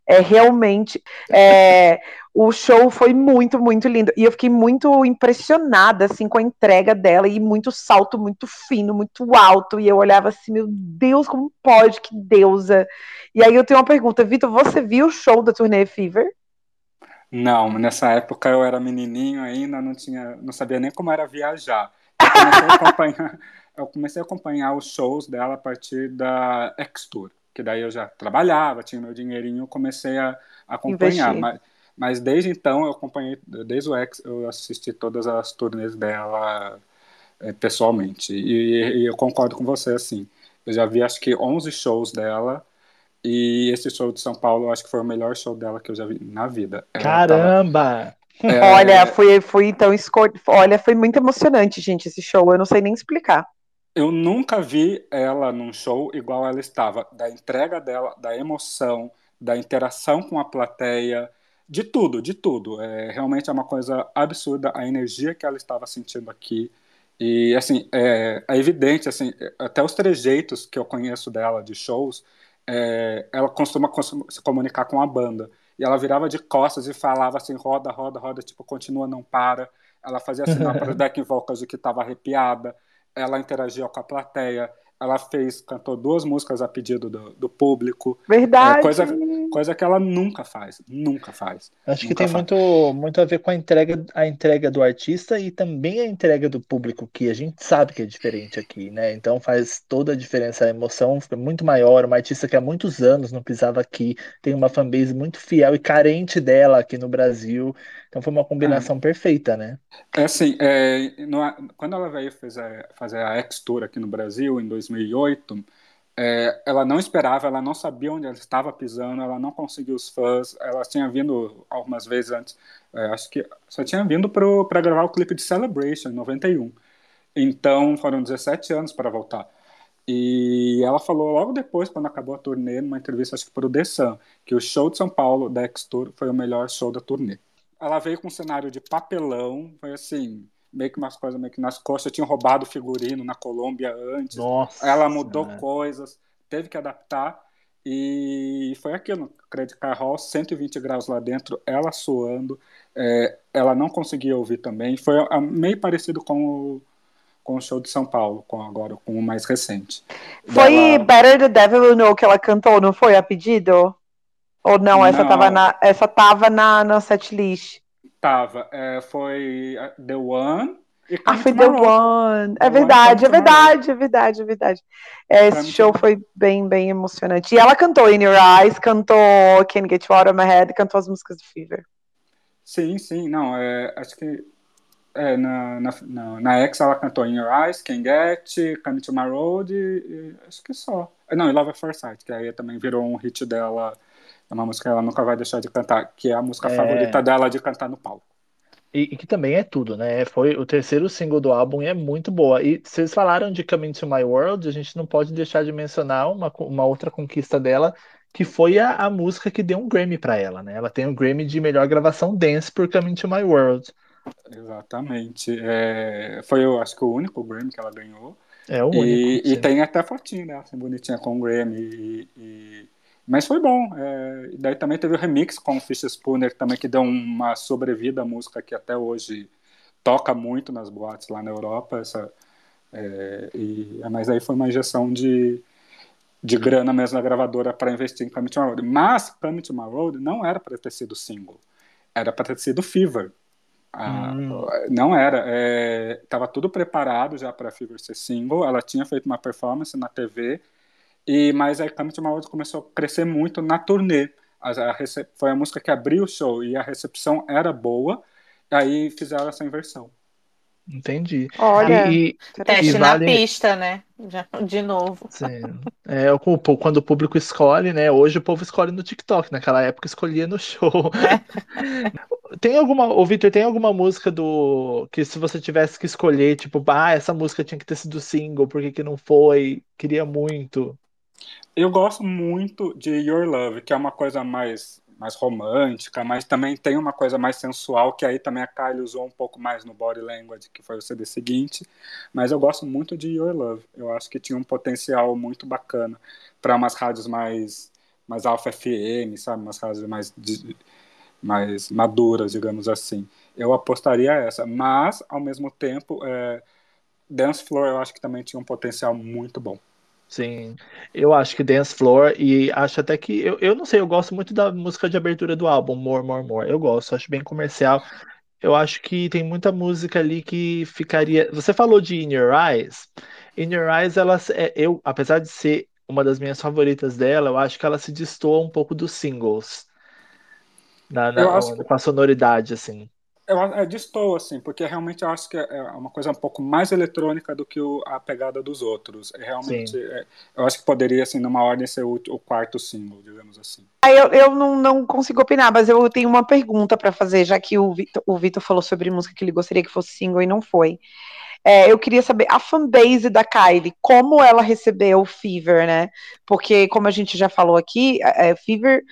É realmente. É, o show foi muito, muito lindo. E eu fiquei muito impressionada, assim, com a entrega dela e muito salto muito fino, muito alto. E eu olhava assim, meu Deus, como pode? Que deusa. E aí eu tenho uma pergunta, Vitor, você viu o show da Turnê Fever? Não, nessa época eu era menininho ainda, não tinha, não sabia nem como era viajar. Eu comecei a acompanhar, eu comecei a acompanhar os shows dela a partir da X-Tour, que daí eu já trabalhava, tinha meu dinheirinho, comecei a acompanhar, mas mas desde então eu acompanhei, desde o X, eu assisti todas as turnês dela é, pessoalmente. E, e, eu concordo com você, assim. Eu já vi acho que 11 shows dela. E esse show de São Paulo, eu acho que foi o melhor show dela que eu já vi na vida. Caramba! Tava... É... Olha, foi, foi então escolha. Olha, foi muito emocionante, gente, esse show. Eu não sei nem explicar. Eu nunca vi ela num show igual ela estava. Da entrega dela, da emoção, da interação com a plateia de tudo, de tudo. É, realmente é uma coisa absurda a energia que ela estava sentindo aqui. E, assim, é, é evidente, assim, até os trejeitos que eu conheço dela de shows, é, ela costuma, costuma, se comunicar com a banda. E ela virava de costas e falava assim, roda, roda, roda, tipo, continua, não para. Ela fazia sinal para o deck vocals de que estava arrepiada. Ela interagia com a plateia ela fez, cantou duas músicas a pedido do, do público. Verdade. É, coisa, coisa que ela nunca faz, nunca faz. Acho nunca que tem muito, muito a ver com a entrega, a entrega do artista e também a entrega do público, que a gente sabe que é diferente aqui, né? Então faz toda a diferença, a emoção fica muito maior. Uma artista que há muitos anos não pisava aqui, tem uma fanbase muito fiel e carente dela aqui no Brasil. Então foi uma combinação é. perfeita, né? É assim, é, no, quando ela veio fazer, fazer a X-Tour aqui no Brasil, em 2008, é, ela não esperava, ela não sabia onde ela estava pisando, ela não conseguiu os fãs, ela tinha vindo algumas vezes antes, é, acho que só tinha vindo para gravar o clipe de Celebration, em 91. Então foram 17 anos para voltar. E ela falou logo depois, quando acabou a turnê, numa entrevista acho que para o The Sun, que o show de São Paulo da X-Tour foi o melhor show da turnê ela veio com um cenário de papelão, foi assim, meio que umas coisas meio que nas costas, tinham roubado figurino na Colômbia antes. Nossa, ela mudou coisas, teve que adaptar e foi aquilo, Credit Card Hall, 120 graus lá dentro, ela suando, é, ela não conseguia ouvir também, foi meio parecido com o, com o show de São Paulo, com agora com o mais recente. Foi Dela... Better the Devil You Know que ela cantou, não foi a pedido? Ou não, não. essa tava na, essa tava na, na setlist. Tava. É, foi The One. Ah, foi The One. É verdade, é verdade, é verdade, é verdade. Esse show foi bem, bem emocionante. E ela cantou In Your Eyes, cantou Can't Get You Out of My Head, cantou as músicas do Fever. Sim, sim, não, é, acho que é, na, na, na, na X ela cantou In Your Eyes, Can't Get, Come to My Road, e, e, acho que só. Não, e Love at First Sight, que aí também virou um hit dela é uma música que ela nunca vai deixar de cantar, que é a música é... favorita dela de cantar no palco. E, e, que também é tudo, né? Foi o terceiro single do álbum e é muito boa. E vocês falaram de Coming to My World, a gente não pode deixar de mencionar uma, uma outra conquista dela, que foi a, a música que deu um Grammy para ela, né? Ela tem um Grammy de melhor gravação dance por Coming to My World. Exatamente. É, foi, eu acho que o único Grammy que ela ganhou. É o único. E, e tem até fotinho, né? Assim, bonitinha com o Grammy e, e Mas foi bom. É, e daí também teve o remix com o Fish Spooner, também que deu uma sobrevida à música que até hoje toca muito nas boates lá na Europa. Essa, é, e, mas aí foi uma injeção de, de grana mesmo na gravadora para investir em Come to My Road. Mas Come to My Road não era para ter sido single, era para ter sido Fever. Ah, hum. Não era. Estava é, tudo preparado já para Fever ser single. Ela tinha feito uma performance na TV e, mas aí Come to My World começou a crescer muito na turnê. A, a foi a música que abriu o show e a recepção era boa, aí fizeram essa inversão. Entendi. Olha, e, teste e vale... na pista, né? De novo. Sim. É, quando o público escolhe, né? Hoje o povo escolhe no TikTok, naquela época escolhia no show. É. Tem alguma, o Victor, tem alguma música do que se você tivesse que escolher, tipo, ah, essa música tinha que ter sido single, por que, que não foi? Queria muito. Eu gosto muito de Your Love, que é uma coisa mais mais romântica, mas também tem uma coisa mais sensual, que aí também a Kylie usou um pouco mais no Body Language, que foi o CD seguinte. Mas eu gosto muito de Your Love. Eu acho que tinha um potencial muito bacana para umas rádios mais, mais Alpha FM, sabe? Umas rádios mais, mais maduras, digamos assim. Eu apostaria essa. Mas, ao mesmo tempo, é, Dance Floor eu acho que também tinha um potencial muito bom. Sim, eu acho que Dance Floor e acho até que eu, eu não sei, eu gosto muito da música de abertura do álbum, More, More, More. Eu gosto, acho bem comercial. Eu acho que tem muita música ali que ficaria. Você falou de In Your Eyes. In Your Eyes, ela, é, eu, apesar de ser uma das minhas favoritas dela, eu acho que ela se destoa um pouco dos singles. Na, na, acho... Com a sonoridade, assim eu é, distou, assim, porque realmente eu acho que é, é uma coisa um pouco mais eletrônica do que o, a pegada dos outros. É realmente, é, eu acho que poderia, assim, numa ordem ser o, o quarto single, digamos assim. Eu, eu não, não consigo opinar, mas eu tenho uma pergunta para fazer, já que o Vitor, o Vitor falou sobre música que ele gostaria que fosse single e não foi. É, eu queria saber a fanbase da Kylie, como ela recebeu o Fever, né? Porque, como a gente já falou aqui, é, Fever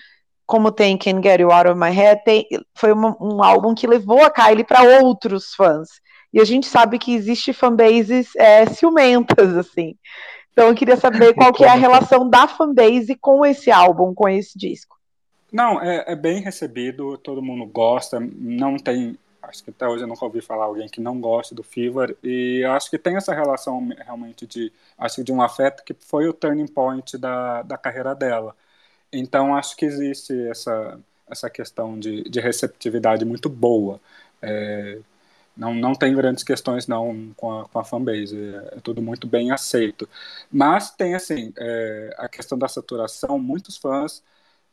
como tem Can Get You Out of My Head, tem, foi uma, um álbum que levou a Kylie para outros fãs. E a gente sabe que existe fanbases é, ciumentas, assim. Então eu queria saber qual que é a relação da fanbase com esse álbum, com esse disco. Não, é, é, bem recebido, todo mundo gosta, não tem, acho que até hoje eu nunca ouvi falar alguém que não goste do Fever, e acho que tem essa relação realmente de, acho de um afeto que foi o turning point da, da carreira dela. Então, acho que existe essa, essa questão de, de receptividade muito boa. É, não, não tem grandes questões não com a, com a fanbase, é, é tudo muito bem aceito. Mas tem, assim, é, a questão da saturação, muitos fãs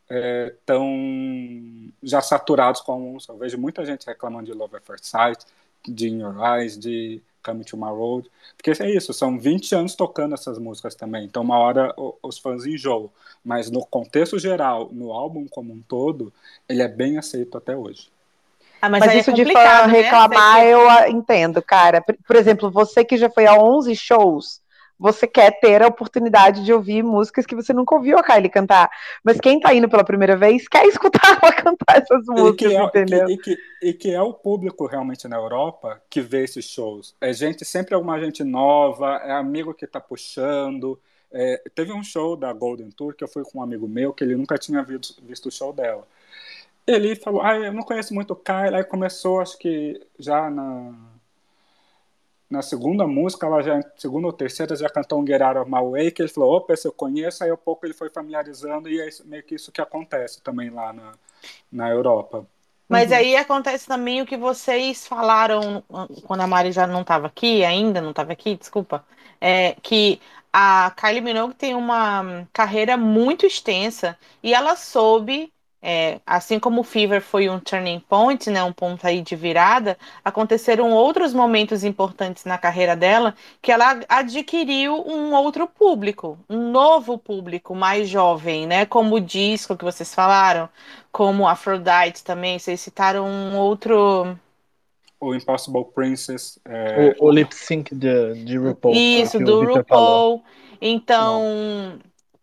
estão é, já saturados com a música. Eu vejo muita gente reclamando de Love at First Sight, de In Your Eyes, de Come to My Road, porque é isso, são 20 anos tocando essas músicas também, então uma hora os fãs enjoam, mas no contexto geral, no álbum como um todo, ele é bem aceito até hoje. Ah, mas, mas é isso é de fã né? reclamar, eu entendo, cara. Por exemplo, você que já foi a 11 shows, você quer ter a oportunidade de ouvir músicas que você nunca ouviu a Kylie cantar. Mas quem tá indo pela primeira vez quer escutar ela cantar essas músicas, é, entendeu? E que, e, que, e que, é o público realmente na Europa que vê esses shows. É gente, sempre alguma gente nova, é amigo que tá puxando. É, teve um show da Golden Tour que eu fui com um amigo meu que ele nunca tinha visto, visto o show dela. Ele falou, ah, eu não conheço muito Kylie, aí começou, acho que já na na segunda música, ela já, segunda ou terceira, já cantou um Get Out of My Way, que ele falou, opa, esse eu conheço, aí um pouco ele foi familiarizando, e é meio que isso que acontece também lá na, na Europa. Mas uhum. aí acontece também o que vocês falaram quando a Mari já não estava aqui, ainda não estava aqui, desculpa, é que a Kylie Minogue tem uma carreira muito extensa e ela soube é, assim como o Fever foi um turning point, né, um ponto aí de virada, aconteceram outros momentos importantes na carreira dela que ela adquiriu um outro público, um novo público mais jovem, né, como o disco que vocês falaram, como Aphrodite também, vocês citaram um outro o Impossible Princess. É... O, o lip sync de, de RuPaul. Isso, do RuPaul. Então,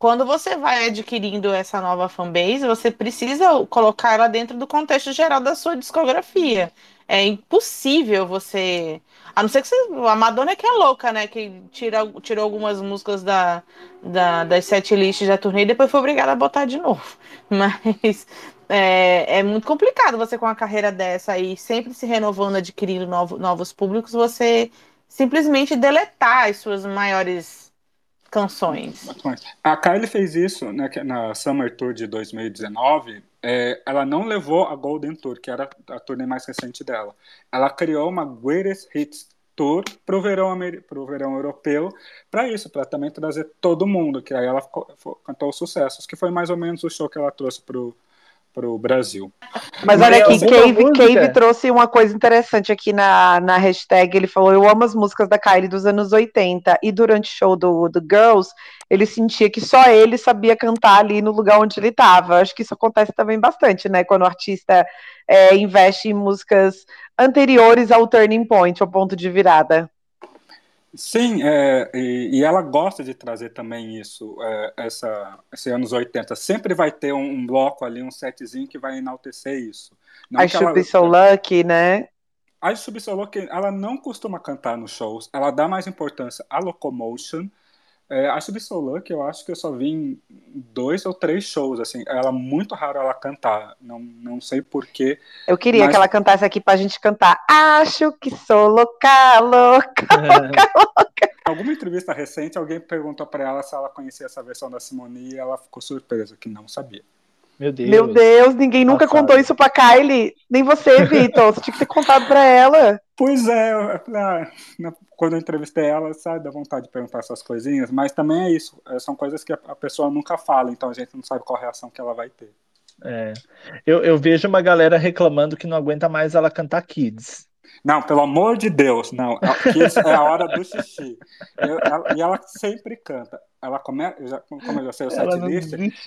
quando você vai adquirindo essa nova fanbase, você precisa colocar ela dentro do contexto geral da sua discografia. É impossível você. A não ser que você. A Madonna é que é louca, né? Que tira, tirou algumas músicas da, da, das sete listas da turnê e depois foi obrigada a botar de novo. Mas é, é muito complicado você com uma carreira dessa aí, sempre se renovando, adquirindo novo, novos públicos, você simplesmente deletar as suas maiores canções. A Kylie fez isso né, na Summer Tour de 2019. É, ela não levou a Golden Tour, que era a turnê mais recente dela. Ela criou uma Greatest Hits Tour para o verão, pro verão europeu, para isso, para também trazer todo mundo, que aí ela cantou os sucessos, que foi mais ou menos o show que ela trouxe para o para o Brasil. Mas olha aqui, Cave, Cave trouxe uma coisa interessante aqui na, na hashtag. Ele falou: Eu amo as músicas da Kylie dos anos 80. E durante o show do, do Girls, ele sentia que só ele sabia cantar ali no lugar onde ele estava. Acho que isso acontece também bastante, né? Quando o artista é, investe em músicas anteriores ao turning point, ao ponto de virada. Sim, é, e, e, ela gosta de trazer também isso, é, essa, esse anos 80. Sempre vai ter um, um, bloco ali, um setzinho que vai enaltecer isso. Não I Should ela, Be So Lucky, né? A So Lucky, ela não costuma cantar nos shows, ela dá mais importância à Locomotion, é, a Subsolan, que eu acho que eu só vi em dois ou três shows, assim, ela muito raro ela cantar, não, não sei porquê. Eu queria mas... que ela cantasse aqui pra gente cantar, acho que sou louca, louca, louca, louca. Alguma entrevista recente, alguém perguntou para ela se ela conhecia essa versão da Simone e ela ficou surpresa, que não sabia. Meu Deus. Meu Deus, ninguém nunca Passado. contou isso pra Kylie. Nem você, Vitor. Você tinha que ter contado pra ela. Pois é, ah, quando eu entrevistei ela, sabe, dá vontade de perguntar essas coisinhas, mas também é isso. É, são coisas que a pessoa nunca fala, então a gente não sabe qual reação que ela vai ter. É. Eu, eu vejo uma galera reclamando que não aguenta mais ela cantar Kids. Não, pelo amor de Deus, não. Kids é a hora do xixi. Eu, ela, e ela sempre canta. Ela começa, como eu já sei o set list,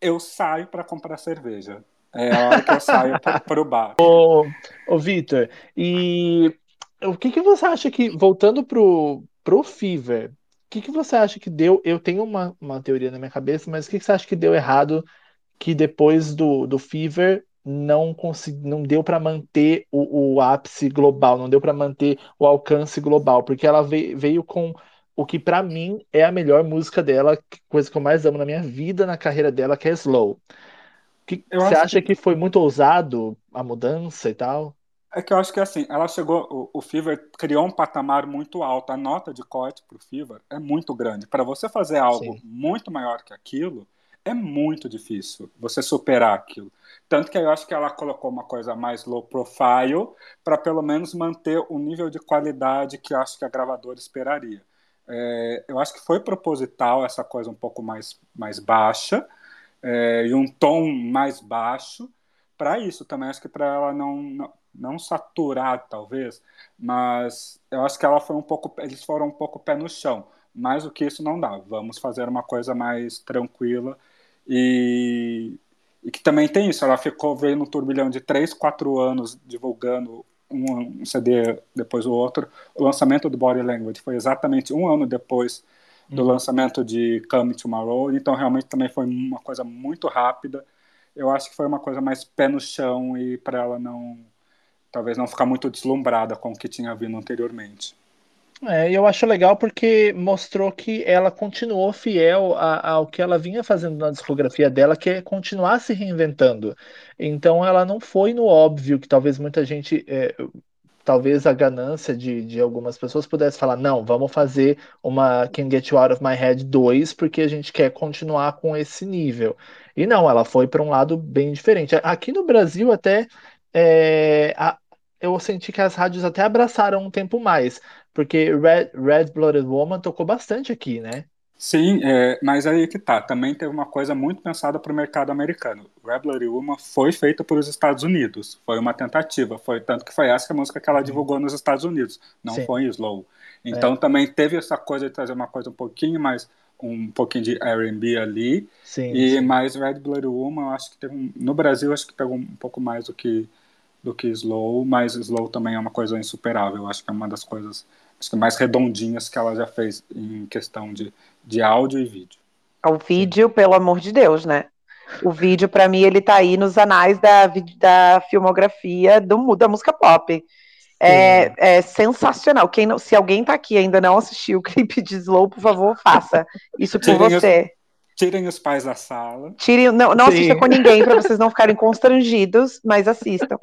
eu saio para comprar cerveja. É a hora que eu saio para o bar. Ô, ô Vitor, e o que, que você acha que, voltando pro, pro Fever, o que, que você acha que deu? Eu tenho uma, uma teoria na minha cabeça, mas o que, que você acha que deu errado que depois do, do Fever não consegui, não deu para manter o, o, ápice global, não deu para manter o alcance global, porque ela veio, veio com o que para mim é a melhor música dela, coisa que eu mais amo na minha vida, na carreira dela, que é Slow. Que, você acha que... que... foi muito ousado a mudança e tal? É que eu acho que assim, ela chegou, o, o Fever criou um patamar muito alto, a nota de corte pro Fever é muito grande. Para você fazer algo Sim. muito maior que aquilo, é muito difícil você superar aquilo. Tanto que eu acho que ela colocou uma coisa mais low profile para pelo menos manter o nível de qualidade que eu acho que a gravadora esperaria. É, eu acho que foi proposital essa coisa um pouco mais, mais baixa é, e um tom mais baixo para isso também. Acho que para ela não, não, não saturar, talvez, mas eu acho que ela foi um pouco, eles foram um pouco pé no chão. Mais do que isso não dá. Vamos fazer uma coisa mais tranquila e, e que também tem isso. Ela ficou veio no turbilhão de 3, 4 anos divulgando um, um CD depois do outro. O lançamento do Body Language foi exatamente um ano depois do hum. lançamento de Come Tomorrow, então realmente também foi uma coisa muito rápida. Eu acho que foi uma coisa mais pé no chão e para ela não, talvez não ficar muito deslumbrada com o que tinha vindo anteriormente. É, eu acho legal porque mostrou que ela continuou fiel a- ao que ela vinha fazendo na discografia dela, que é continuar se reinventando. Então ela não foi no óbvio que talvez muita gente, é, talvez a ganância de, de algumas pessoas pudesse falar, não, vamos fazer uma Can Get You Out of My Head 2 porque a gente quer continuar com esse nível. E não, ela foi para um lado bem diferente. Aqui no Brasil até é, a- eu senti que as rádios até abraçaram um tempo mais. Porque Red, Red Blooded Woman tocou bastante aqui, né? Sim, é, mas aí que tá. Também teve uma coisa muito pensada para o mercado americano. Red Blooded Woman foi feita para os Estados Unidos. Foi uma tentativa. Foi tanto que foi essa a música que ela divulgou nos Estados Unidos. Não Sim. foi Slow. Então é. também teve essa coisa de trazer uma coisa um pouquinho mais um pouquinho de R&B ali. Sim, e sim. mais Red Blooded Woman, eu acho que teve um, no Brasil acho que pegou um pouco mais do que do que Slow, mas Slow também é uma coisa insuperável. Eu acho que é uma das coisas mais redondinhas que ela já fez em questão de, de áudio e vídeo. O vídeo, pelo amor de Deus, né? O vídeo, para mim, ele tá aí nos anais da, da filmografia do, da música pop. É, é, sensacional. Quem não, se alguém tá aqui e ainda não assistiu o clipe de Slow, por favor, faça isso por tirem você. Tirem os pais da sala. Tirem, não não assista com ninguém para vocês não ficarem constrangidos, mas assistam.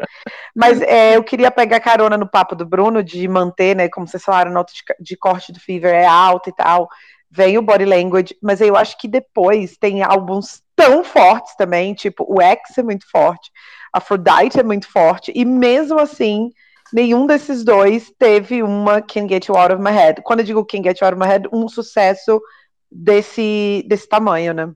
Mas é, eu queria pegar carona no papo do Bruno de manter, né? Como vocês falaram, a nota de, de corte do Fever é alta e tal. Vem o body language, mas eu acho que depois tem álbuns tão fortes também, tipo o X é muito forte, Aphrodite é muito forte, e mesmo assim nenhum desses dois teve uma Can Get You Out of My Head. Quando eu digo Can Get You Out of My Head, um sucesso desse, desse tamanho, né?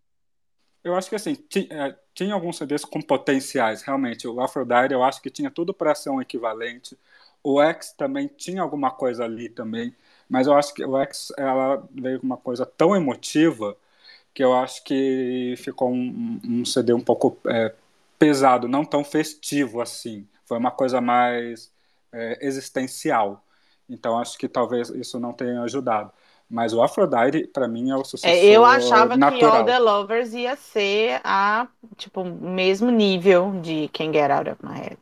Eu acho que assim, tinha, é, tinha alguns CDs com potenciais, realmente. O Aphrodite eu acho que tinha tudo para ser um equivalente. O X também tinha alguma coisa ali também, mas eu acho que o X ela veio com uma coisa tão emotiva que eu acho que ficou um, um CD um pouco é, pesado, não tão festivo assim. Foi uma coisa mais é, existencial. Então acho que talvez isso não tenha ajudado. Mas o Aphrodite, para mim, é o sucesso é, Eu achava natural. que All the Lovers ia ser a, tipo, mesmo nível de Can Get Out of My Head.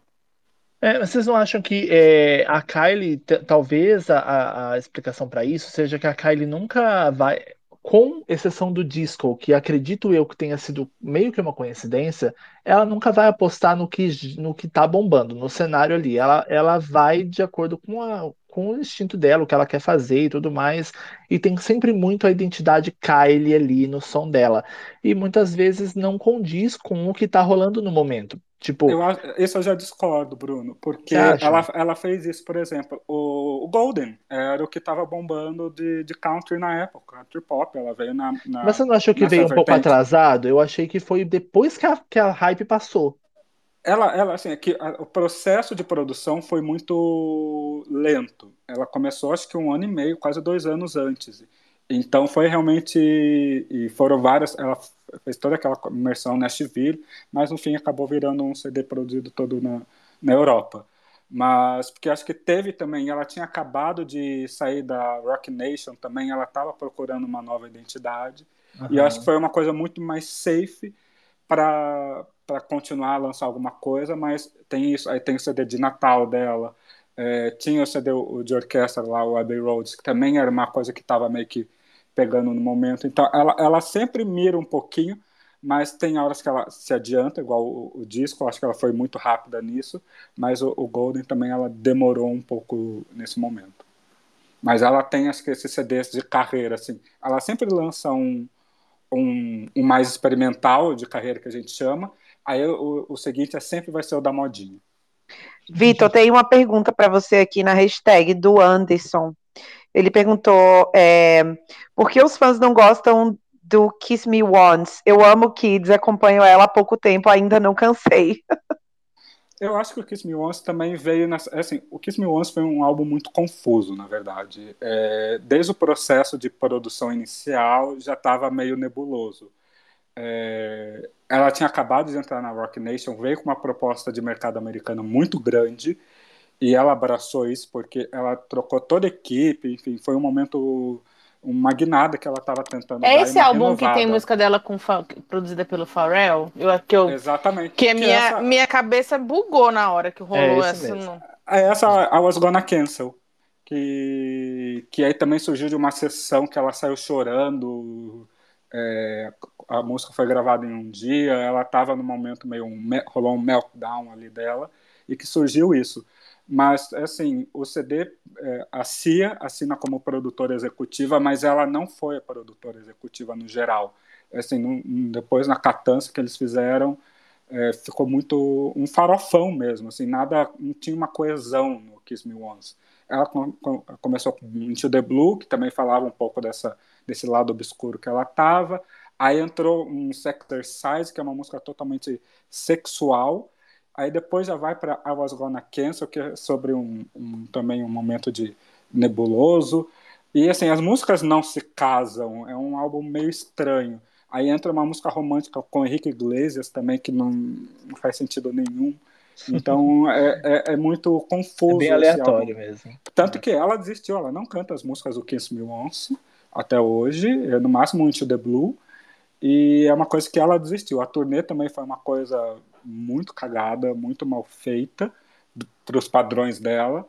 É, vocês não acham que é, a Kylie, talvez a, a explicação para isso seja que a Kylie nunca vai com exceção do disco, que acredito eu que tenha sido meio que uma coincidência, ela nunca vai apostar no que no que tá bombando, no cenário ali. Ela, ela vai de acordo com, a, com o instinto dela, o que ela quer fazer e tudo mais, e tem sempre muito a identidade Kylie ali no som dela. E muitas vezes não condiz com o que tá rolando no momento. Tipo, eu, isso eu já discordo, Bruno, porque ela, ela fez isso, por exemplo, o, o Golden era o que estava bombando de, de country na época, country pop, ela veio na. na Mas você não achou que veio um vertente. pouco atrasado? Eu achei que foi depois que a, que a hype passou. Ela, ela assim, é que a, o processo de produção foi muito lento. Ela começou, acho que um ano e meio, quase dois anos antes. Então foi realmente e foram várias. Ela fez toda aquela imersão Nashville, mas no fim acabou virando um CD produzido todo na, na Europa. Mas porque acho que teve também, ela tinha acabado de sair da Rock Nation também, ela estava procurando uma nova identidade. Uhum. E acho que foi uma coisa muito mais safe para para continuar a lançar alguma coisa, mas tem isso, aí tem o CD de Natal dela, é, tinha o CD de orquestra lá, o Abbey Roads, que também era uma coisa que estava meio que pegando no momento. Então, ela, ela sempre mira um pouquinho, mas tem horas que ela se adianta, igual o, o disco, acho que ela foi muito rápida nisso, mas o, o, Golden também ela demorou um pouco nesse momento. Mas ela tem, acho que, esses CDs de carreira, assim, ela sempre lança um, um, um mais experimental de carreira, que a gente chama, aí o, o seguinte é sempre vai ser o da modinha. Vitor, tem uma pergunta para você aqui na hashtag do Anderson. Ele perguntou é, por que os fãs não gostam do Kiss Me Once. Eu amo Kids, acompanho ela há pouco tempo, ainda não cansei. Eu acho que o Kiss Me Once também veio nessa. Assim, o Kiss Me Once foi um álbum muito confuso, na verdade. É, desde o processo de produção inicial já estava meio nebuloso. É, ela tinha acabado de entrar na Rock Nation, veio com uma proposta de mercado americano muito grande e ela abraçou isso porque ela trocou toda a equipe, enfim, foi um momento uma guinada que ela estava tentando É esse álbum renovada. que tem música dela com produzida pelo Pharrell? Eu, que eu, Exatamente. Que, que minha, essa... minha cabeça bugou na hora que rolou é essa. No... É essa I Was Gonna Cancel. Que, que aí também surgiu de uma sessão que ela saiu chorando. É, a música foi gravada em um dia, ela estava no momento meio um, rolou um meltdown ali dela e que surgiu isso. Mas, assim, o CD, é, a CIA assina como produtora executiva, mas ela não foi a produtora executiva no geral. Assim, no, depois, na catança que eles fizeram, é, ficou muito um farofão mesmo, assim, nada, não tinha uma coesão no Kiss Me Once. Ela com, com, começou com Into the Blue, que também falava um pouco dessa, desse lado obscuro que ela estava. Aí entrou um Sex Exercise, que é uma música totalmente sexual, Aí depois já vai para I Was Gonna Cancel, que é sobre um, um, também um momento de nebuloso. E assim, as músicas não se casam, é um álbum meio estranho. Aí entra uma música romântica com Henrique Iglesias também, que não, não faz sentido nenhum. Então é, é, é, muito confuso. É bem aleatório mesmo. Tanto que ela desistiu, ela não canta as músicas do Kiss Me Once até hoje, é no máximo Into the Blue. E é uma coisa que ela desistiu. A turnê também foi uma coisa muito cagada, muito mal feita para os padrões dela.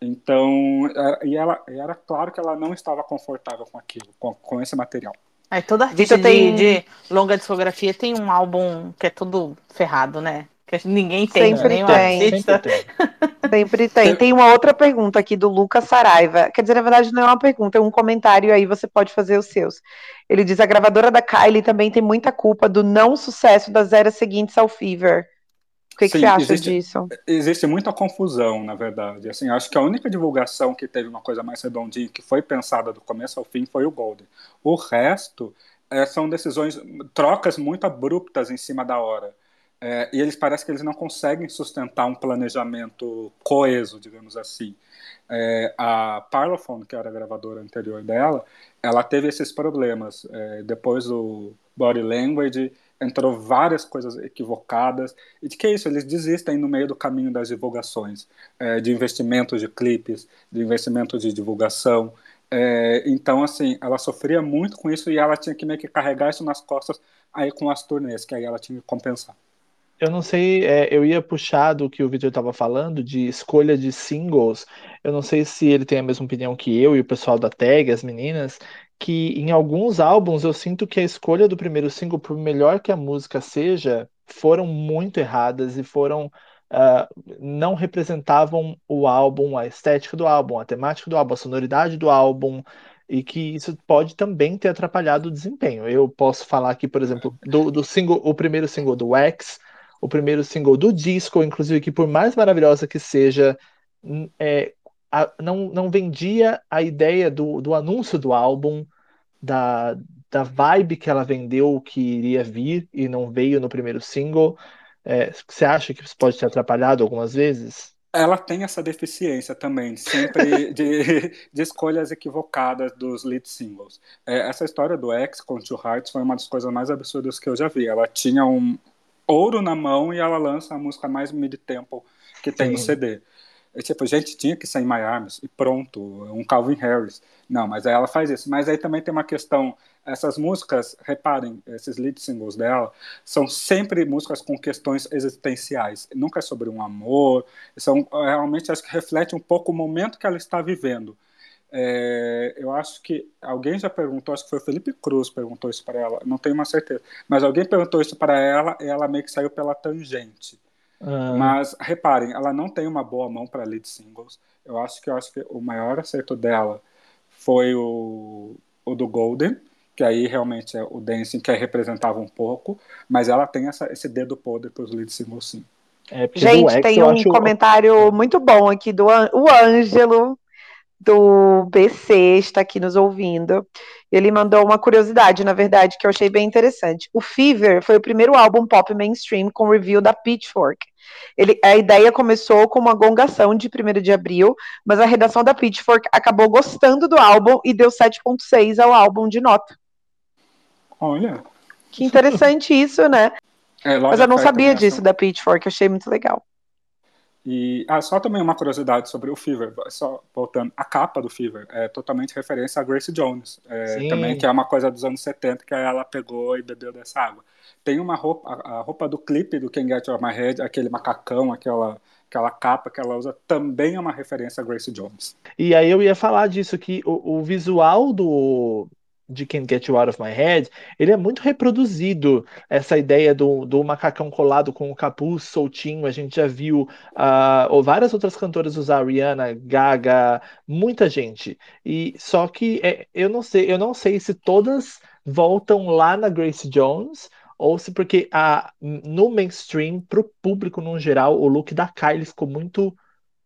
Então, é, e ela era claro que ela não estava confortável com aquilo, com, com esse material. É, toda artista tem... de, longa discografia tem um álbum que é todo ferrado, né? Que ninguém tem, Sempre nenhum tem. artista. Sempre tem. Sempre tem. Tem uma outra pergunta aqui do Lucas Saraiva. Quer dizer, na verdade, não é uma pergunta, é um comentário aí, você pode fazer os seus. Ele diz: a gravadora da Kylie também tem muita culpa do não sucesso das eras seguintes ao Fever. O que, Sim, que você acha existe, disso? Existe muita confusão, na verdade. Assim, acho que a única divulgação que teve uma coisa mais redondinha, que foi pensada do começo ao fim, foi o Golden. O resto é, são decisões, trocas muito abruptas em cima da hora. É, e eles parecem que eles não conseguem sustentar um planejamento coeso, digamos assim. É, a Parlophone, que era a gravadora anterior dela, ela teve esses problemas. É, depois do Body Language, entrou várias coisas equivocadas. E de que é isso? Eles desistem no meio do caminho das divulgações, é, de investimentos de clipes, de investimentos de divulgação. É, então, assim, ela sofria muito com isso e ela tinha que meio que carregar isso nas costas aí com as turnês, que aí ela tinha que compensar. Eu não sei, é, eu ia puxar do que o Victor estava falando, de escolha de singles. Eu não sei se ele tem a mesma opinião que eu e o pessoal da tag, as meninas, que em alguns álbuns eu sinto que a escolha do primeiro single, por melhor que a música seja, foram muito erradas e foram. Uh, não representavam o álbum, a estética do álbum, a temática do álbum, a sonoridade do álbum, e que isso pode também ter atrapalhado o desempenho. Eu posso falar aqui, por exemplo, do, do single, o primeiro single do Wax, o primeiro single do disco, inclusive que por mais maravilhosa que seja, é, a, não, não vendia a ideia do, do anúncio do álbum, da, da vibe que ela vendeu que iria vir e não veio no primeiro single. É, você acha que isso pode ter atrapalhado algumas vezes? Ela tem essa deficiência também, sempre de, de escolhas equivocadas dos lead singles. É, essa história do X com Two Hearts foi uma das coisas mais absurdas que eu já vi. Ela tinha um, ouro na mão e ela lança a música mais mid-tempo que tem Sim. no CD. E, tipo, gente, tinha que sair My Arms e pronto, um Calvin Harris. Não, mas aí ela faz isso. Mas aí também tem uma questão, essas músicas, reparem, esses lead singles dela, são sempre músicas com questões existenciais. Nunca é sobre um amor, são realmente, acho que reflete um pouco o momento que ela está vivendo. É, eu acho que alguém já perguntou, acho que foi o Felipe Cruz perguntou isso para ela, não tenho uma certeza, mas alguém perguntou isso para ela e ela meio que saiu pela tangente. Ah. Mas reparem, ela não tem uma boa mão para lead singles. Eu acho que eu acho que o maior acerto dela foi o, o do Golden, que aí realmente é o dancing que representava um pouco, mas ela tem essa, esse dedo podre para os lead singles sim. É, Gente, tem um acho... comentário muito bom aqui do o Ângelo do BC está aqui nos ouvindo. Ele mandou uma curiosidade, na verdade, que eu achei bem interessante. O Fever foi o primeiro álbum pop mainstream com review da Pitchfork. Ele, a ideia começou com uma gongação de 1 de abril, mas a redação da Pitchfork acabou gostando do álbum e deu 7.6 ao álbum de nota. Olha. Que interessante isso, né? É, mas eu não sabia disso da Pitchfork, achei muito legal. E ah, só também uma curiosidade sobre o Fever, só voltando, a capa do Fever é totalmente referência a Grace Jones, é, também que é uma coisa dos anos 70 que ela pegou e bebeu dessa água. Tem uma roupa, a, a roupa do clipe do Can't Get Out My Head, aquele macacão, aquela aquela capa que ela usa também é uma referência a Grace Jones. E aí eu ia falar disso que o, o visual do de Can't Get You Out of My Head, ele é muito reproduzido. Essa ideia do, do macacão colado com o capuz soltinho, a gente já viu uh, ou várias outras cantoras usar, Rihanna, Gaga, muita gente. E só que é, eu não sei, eu não sei se todas voltam lá na Grace Jones ou se porque a, no mainstream, para o público no geral, o look da Kylie ficou muito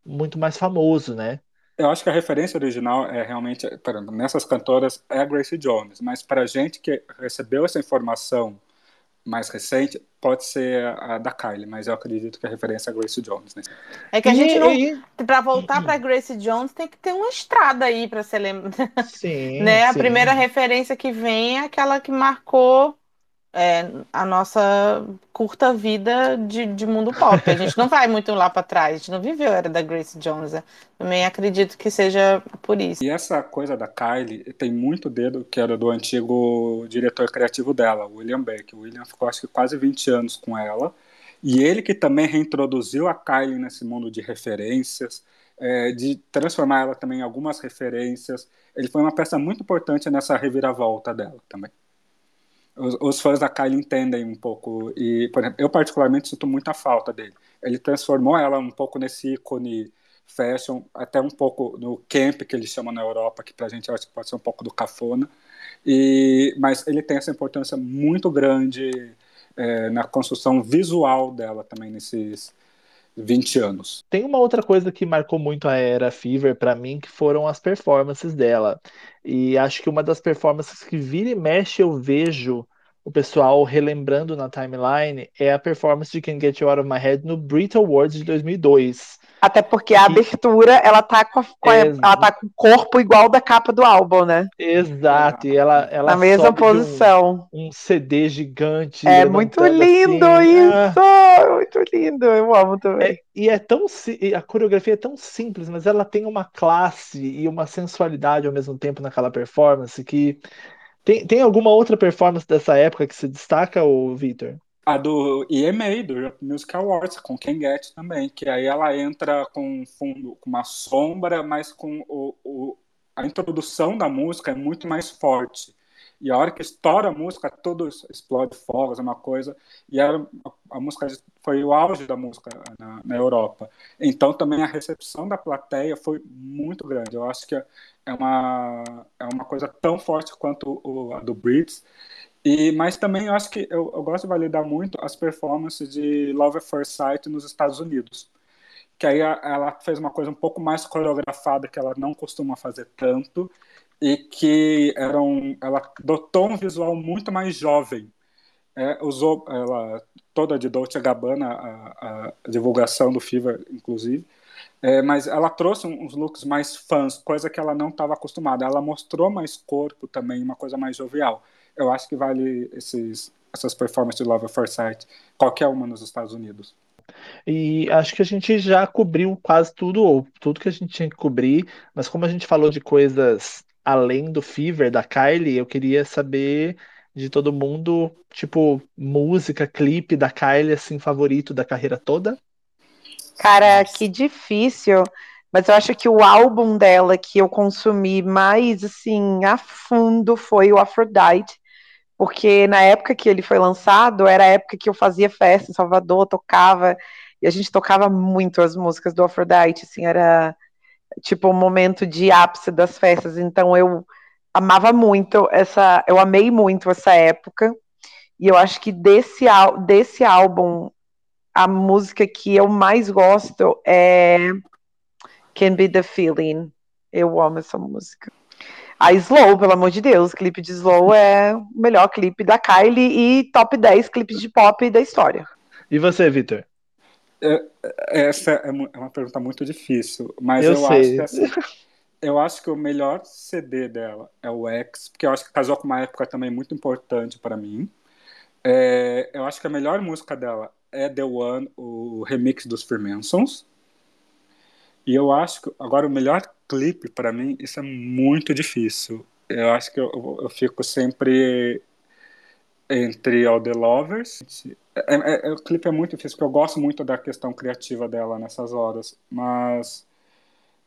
muito mais famoso, né? Eu acho que a referência original é realmente, exemplo, nessas cantoras, é a Grace Jones, mas para a gente que recebeu essa informação mais recente, pode ser a da Kylie, mas eu acredito que a referência é a Grace Jones. Né? É que a gente não. Para voltar para Grace Jones, tem que ter uma estrada aí para ser lembrado. Sim. né? A sim. primeira referência que vem é aquela que marcou é, a nossa curta vida de, de, mundo pop. A gente não vai muito lá para trás, a gente não viveu a era da Grace Jones. Né? Também acredito que seja por isso. E essa coisa da Kylie tem muito dedo que era do antigo diretor criativo dela, William Beck. O William ficou acho que quase 20 anos com ela. E ele que também reintroduziu a Kylie nesse mundo de referências, é, de transformar ela também em algumas referências. Ele foi uma peça muito importante nessa reviravolta dela também os, fãs da Kylie entendem um pouco. E, por exemplo, eu particularmente sinto muita falta dele. Ele transformou ela um pouco nesse ícone fashion, até um pouco no camp que eles chamam na Europa, que pra gente acho que pode ser um pouco do cafona. E, mas ele tem essa importância muito grande é, na construção visual dela também nesses 20 anos. Tem uma outra coisa que marcou muito a era Fever para mim, que foram as performances dela. E acho que uma das performances que vira e mexe eu vejo o pessoal relembrando na timeline é a performance de Can't Get You Out of My Head no Brit Awards de 2002. Até porque a abertura, ela tá com, a, com a, ela tá com o corpo igual da capa do álbum, né? Exato, e ela, ela Na mesma posição. Um, um, CD gigante. É muito lindo assim. isso! Muito lindo, eu amo também. É, e é tão a coreografia é tão simples, mas ela tem uma classe e uma sensualidade ao mesmo tempo naquela performance que tem, tem alguma outra performance dessa época que se destaca, o Victor? A do EMA, do Music Awards, com Ken Get também, que aí ela entra com fundo, com uma sombra, mas com o, o, a introdução da música é muito mais forte. E a hora que estoura a música, tudo explode fogos, é uma coisa. E era, a, música foi o auge da música na, na, Europa. Então também a recepção da plateia foi muito grande. Eu acho que é uma, é uma coisa tão forte quanto o, a do Brits. E, mas também eu acho que eu, eu, gosto de validar muito as performances de Love at First Sight nos Estados Unidos. Que aí ela fez uma coisa um pouco mais coreografada, que ela não costuma fazer tanto, e que era um, ela adotou um visual muito mais jovem. É, usou ela toda de Dolce Gabbana, a, a divulgação do Fever, inclusive, é, mas ela trouxe uns looks mais fãs, coisa que ela não estava acostumada. Ela mostrou mais corpo também, uma coisa mais jovial. Eu acho que vale esses, essas performances de Love at First Sight, qualquer uma nos Estados Unidos. E acho que a gente já cobriu quase tudo, ou tudo que a gente tinha que cobrir, mas como a gente falou de coisas além do Fever, da Kylie, eu queria saber de todo mundo, tipo, música, clipe da Kylie, assim, favorito da carreira toda. Cara, que difícil. Mas eu acho que o álbum dela que eu consumi mais, assim, a fundo foi o Aphrodite. Porque na época que ele foi lançado, era a época que eu fazia festa em Salvador, tocava, e a gente tocava muito as músicas do Aphrodite, assim, era tipo um momento de ápice das festas. Então eu amava muito essa, eu amei muito essa época. E eu acho que desse, desse álbum a música que eu mais gosto é Can Be the Feeling. Eu amo essa música. A Slow, pelo amor de Deus, o clipe de Slow é o melhor clipe da Kylie e top 10 clipes de pop da história. E você, Vitor? Essa é, é uma pergunta muito difícil, mas eu, eu acho que eu acho que o melhor CD dela é o X, porque eu acho que casou com uma época também muito importante para mim. É, eu acho que a melhor música dela é The One, o remix dos Freemasons. E eu acho que agora o melhor clipe para mim, isso é muito difícil. Eu acho que eu, eu fico sempre entre All the Lovers. É, é, é, o clipe é muito difícil, porque eu gosto muito da questão criativa dela nessas horas, mas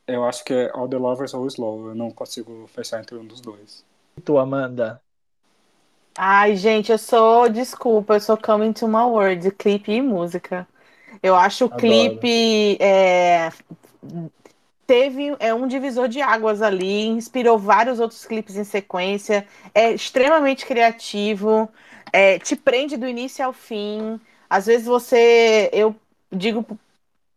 eu acho que é All the Lovers ou Slow. Eu não consigo fechar entre um dos dois. E tu, Amanda? Ai, gente, eu sou, desculpa, eu sou Coming to My World, clipe e música. Eu acho o clipe é, teve é um divisor de águas ali, inspirou vários outros clipes em sequência, é extremamente criativo, é, te prende do início ao fim. Às vezes você, eu digo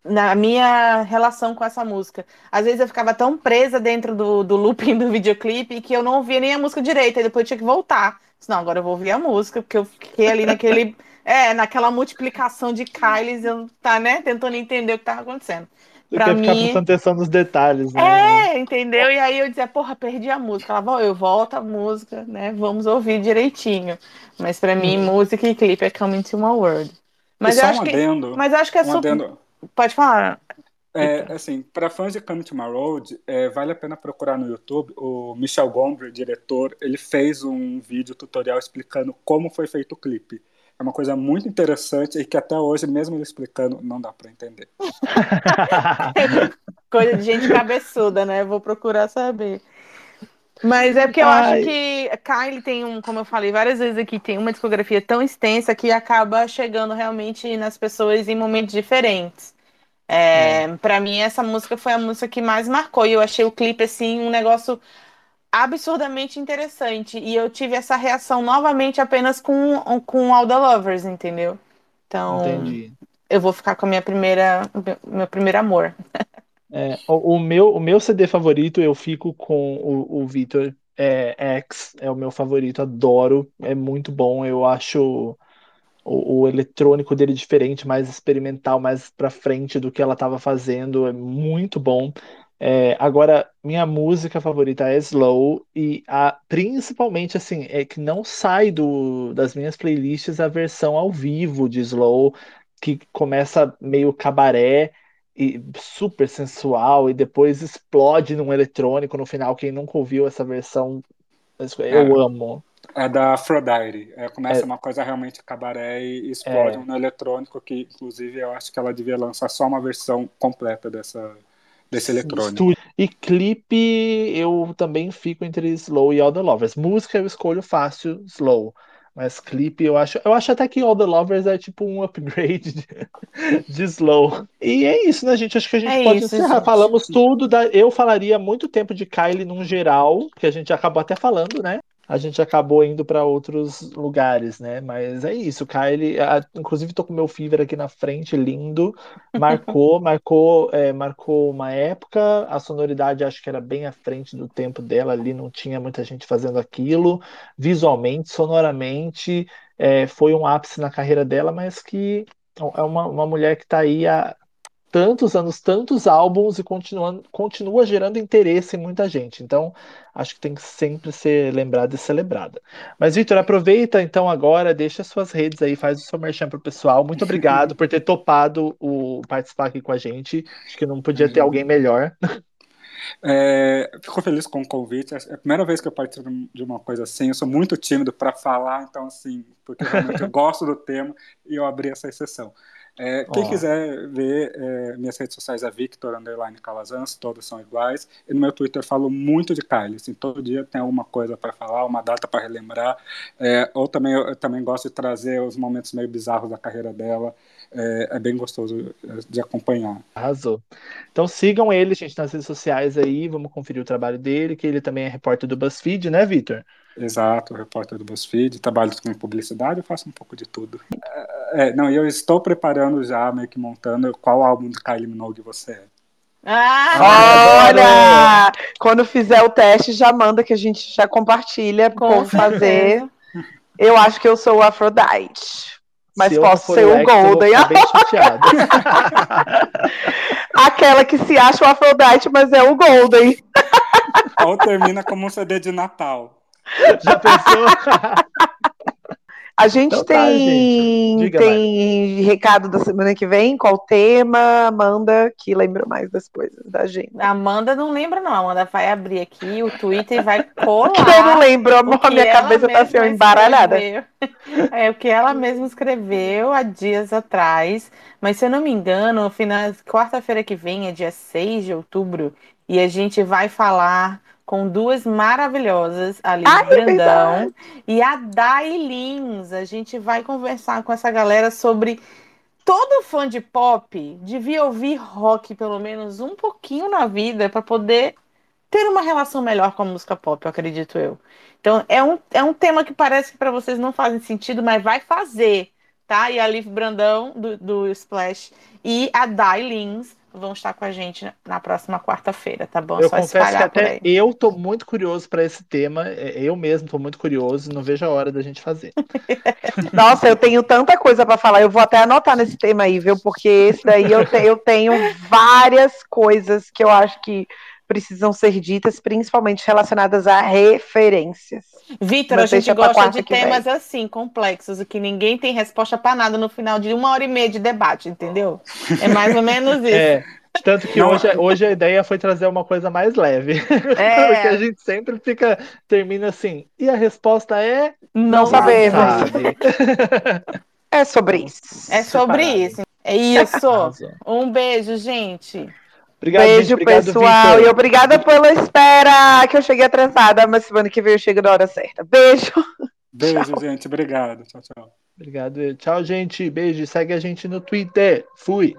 na minha relação com essa música. Às vezes eu ficava tão presa dentro do, do looping do videoclipe que eu não ouvia nem a música direita, e depois eu tinha que voltar. Não, agora eu vou ouvir a música, porque eu fiquei ali naquele. é, naquela multiplicação de Kylie, eu tá, né, tentando entender o que estava acontecendo. Pra quer mim... ficar prestando atenção nos detalhes, né? É, entendeu? E aí eu dizia, porra, perdi a música. Ela eu volto a música, né? Vamos ouvir direitinho. Mas pra mim, hum. música e clipe é Coming to My World. Mas eu, acho um que, mas eu acho que é um super. Adendo. Pode falar. É, assim, para fãs de Come to My Road, é, vale a pena procurar no YouTube. O Michel Gondry, diretor, ele fez um vídeo tutorial explicando como foi feito o clipe. É uma coisa muito interessante e que até hoje, mesmo ele explicando, não dá para entender. coisa de gente cabeçuda, né? Vou procurar saber. Mas é porque eu Ai. acho que Kylie tem um, como eu falei várias vezes aqui, tem uma discografia tão extensa que acaba chegando realmente nas pessoas em momentos diferentes. É, é. Para mim, essa música foi a música que mais marcou. E eu achei o clipe, assim, um negócio absurdamente interessante. E eu tive essa reação novamente apenas com, com All the Lovers, entendeu? Então, Entendi. eu vou ficar com a minha primeira, meu primeiro amor. É, o, o, meu, o meu CD favorito, eu fico com o, o Victor é, X, é o meu favorito, adoro, é muito bom, eu acho o, o, eletrônico dele diferente, mais experimental, mais pra frente do que ela estava fazendo, é muito bom. É, agora, minha música favorita é Slow, e a, principalmente assim, é que não sai do, das minhas playlists a versão ao vivo de Slow, que começa meio cabaré e super sensual e depois explode num eletrônico no final. Quem nunca ouviu essa versão, eu é, amo. É da Aphrodite. É, começa é, uma coisa realmente cabaré e explode é, no eletrônico, que inclusive eu acho que ela devia lançar só uma versão completa dessa, desse eletrônico. E clipe, eu também fico entre Slow e All the Lovers. Música eu escolho fácil, Slow. Mas clipe eu acho. Eu acho até que All the Lovers é tipo um upgrade de, de slow. E é isso, né, gente? Acho que a gente é pode isso, encerrar. Gente. Falamos tudo. Da, eu falaria muito tempo de Kylie num geral, que a gente acabou até falando, né? A gente acabou indo para outros lugares, né? Mas é isso, Kylie. A, inclusive, tô com meu Fever aqui na frente, lindo. Marcou, marcou, é, marcou uma época. A sonoridade acho que era bem à frente do tempo dela ali, não tinha muita gente fazendo aquilo. Visualmente, sonoramente, é, foi um ápice na carreira dela, mas que é uma, uma mulher que está aí há, tantos anos, tantos álbuns e continua, continua gerando interesse em muita gente. Então, acho que tem que sempre ser lembrada e celebrada. Mas, Vitor, aproveita então agora, deixa suas redes aí, faz o seu merchan pro pessoal. Muito obrigado por ter topado o participar aqui com a gente. Acho que não podia ter alguém melhor. É, fico feliz com o convite. É a primeira vez que eu participo de uma coisa assim. Eu sou muito tímido para falar, então, assim, porque realmente eu gosto do tema e eu abri essa exceção. É, quem oh. quiser ver é, minhas redes sociais é Victor Underline Calazans, todas são iguais. E no meu Twitter eu falo muito de Kylie, assim, todo dia tem alguma coisa para falar, uma data para relembrar. É, ou também eu, eu, também gosto de trazer os momentos meio bizarros da carreira dela. É, é, bem gostoso é, de acompanhar. Arrasou. Então sigam ele, gente, nas redes sociais aí, vamos conferir o trabalho dele, que ele também é repórter do BuzzFeed, né, Victor? Exato, repórter do BuzzFeed, trabalho com publicidade, eu faço um pouco de tudo. É, é não, eu estou preparando já, meio que montando qual álbum de Kylie Minogue você é. Ah, olha! Quando fizer o teste, já manda que a gente já compartilha com fazer. Eu acho que eu sou o Afrodite. Mas se posso ser o, Golden. Aquela que se acha o Afrodite, mas é o Golden. Ou termina como um CD de Natal. Já pensou? A gente então, tem, tá, gente. tem recado da semana que vem? Qual tema? Amanda, que lembra mais das coisas da gente. Amanda não lembra, não. A Amanda vai abrir aqui o Twitter e vai colar. eu não lembro, amor. A minha cabeça tá assim, embaralhada. É o que ela mesma escreveu há dias atrás. Mas se eu não me engano, final quarta-feira que vem, é dia 6 de outubro, e a gente vai falar com duas maravilhosas, a Liz Ai, Brandão é e a Dai Lins. A gente vai conversar com essa galera sobre todo fã de pop devia ouvir rock pelo menos um pouquinho na vida para poder ter uma relação melhor com a música pop, eu acredito eu. Então é um, é um tema que parece que para vocês não faz sentido, mas vai fazer, tá? E a Liv Brandão do, do Splash e a Dai Lins vão estar com a gente na próxima quarta-feira, tá bom? Eu Só confesso que até eu tô muito curioso para esse tema. É, eu mesmo tô muito curioso, não vejo a hora da gente fazer. Nossa, eu tenho tanta coisa para falar. Eu vou até anotar nesse tema aí, viu? Porque esse daí eu, te, eu tenho várias coisas que eu acho que precisam ser ditas, principalmente relacionadas a referências. Vitor, a gente gosta de temas vem. assim, complexos, e que ninguém tem resposta para nada no final de uma hora e meia de debate, entendeu? É mais ou menos isso. É. Tanto que hoje, hoje a ideia foi trazer uma coisa mais leve. É. Porque a gente sempre fica, termina assim. E a resposta é. Não, não sabemos. Sabe. é sobre isso. É sobre isso. É isso. Um beijo, gente. Obrigado, Beijo, gente, obrigado, pessoal. Victor. E obrigada pela espera, que eu cheguei atrasada, mas semana que vem eu chego na hora certa. Beijo. Beijo, tchau. gente. Obrigado. Tchau, tchau. Obrigado. Tchau, gente. Beijo. Segue a gente no Twitter. Fui.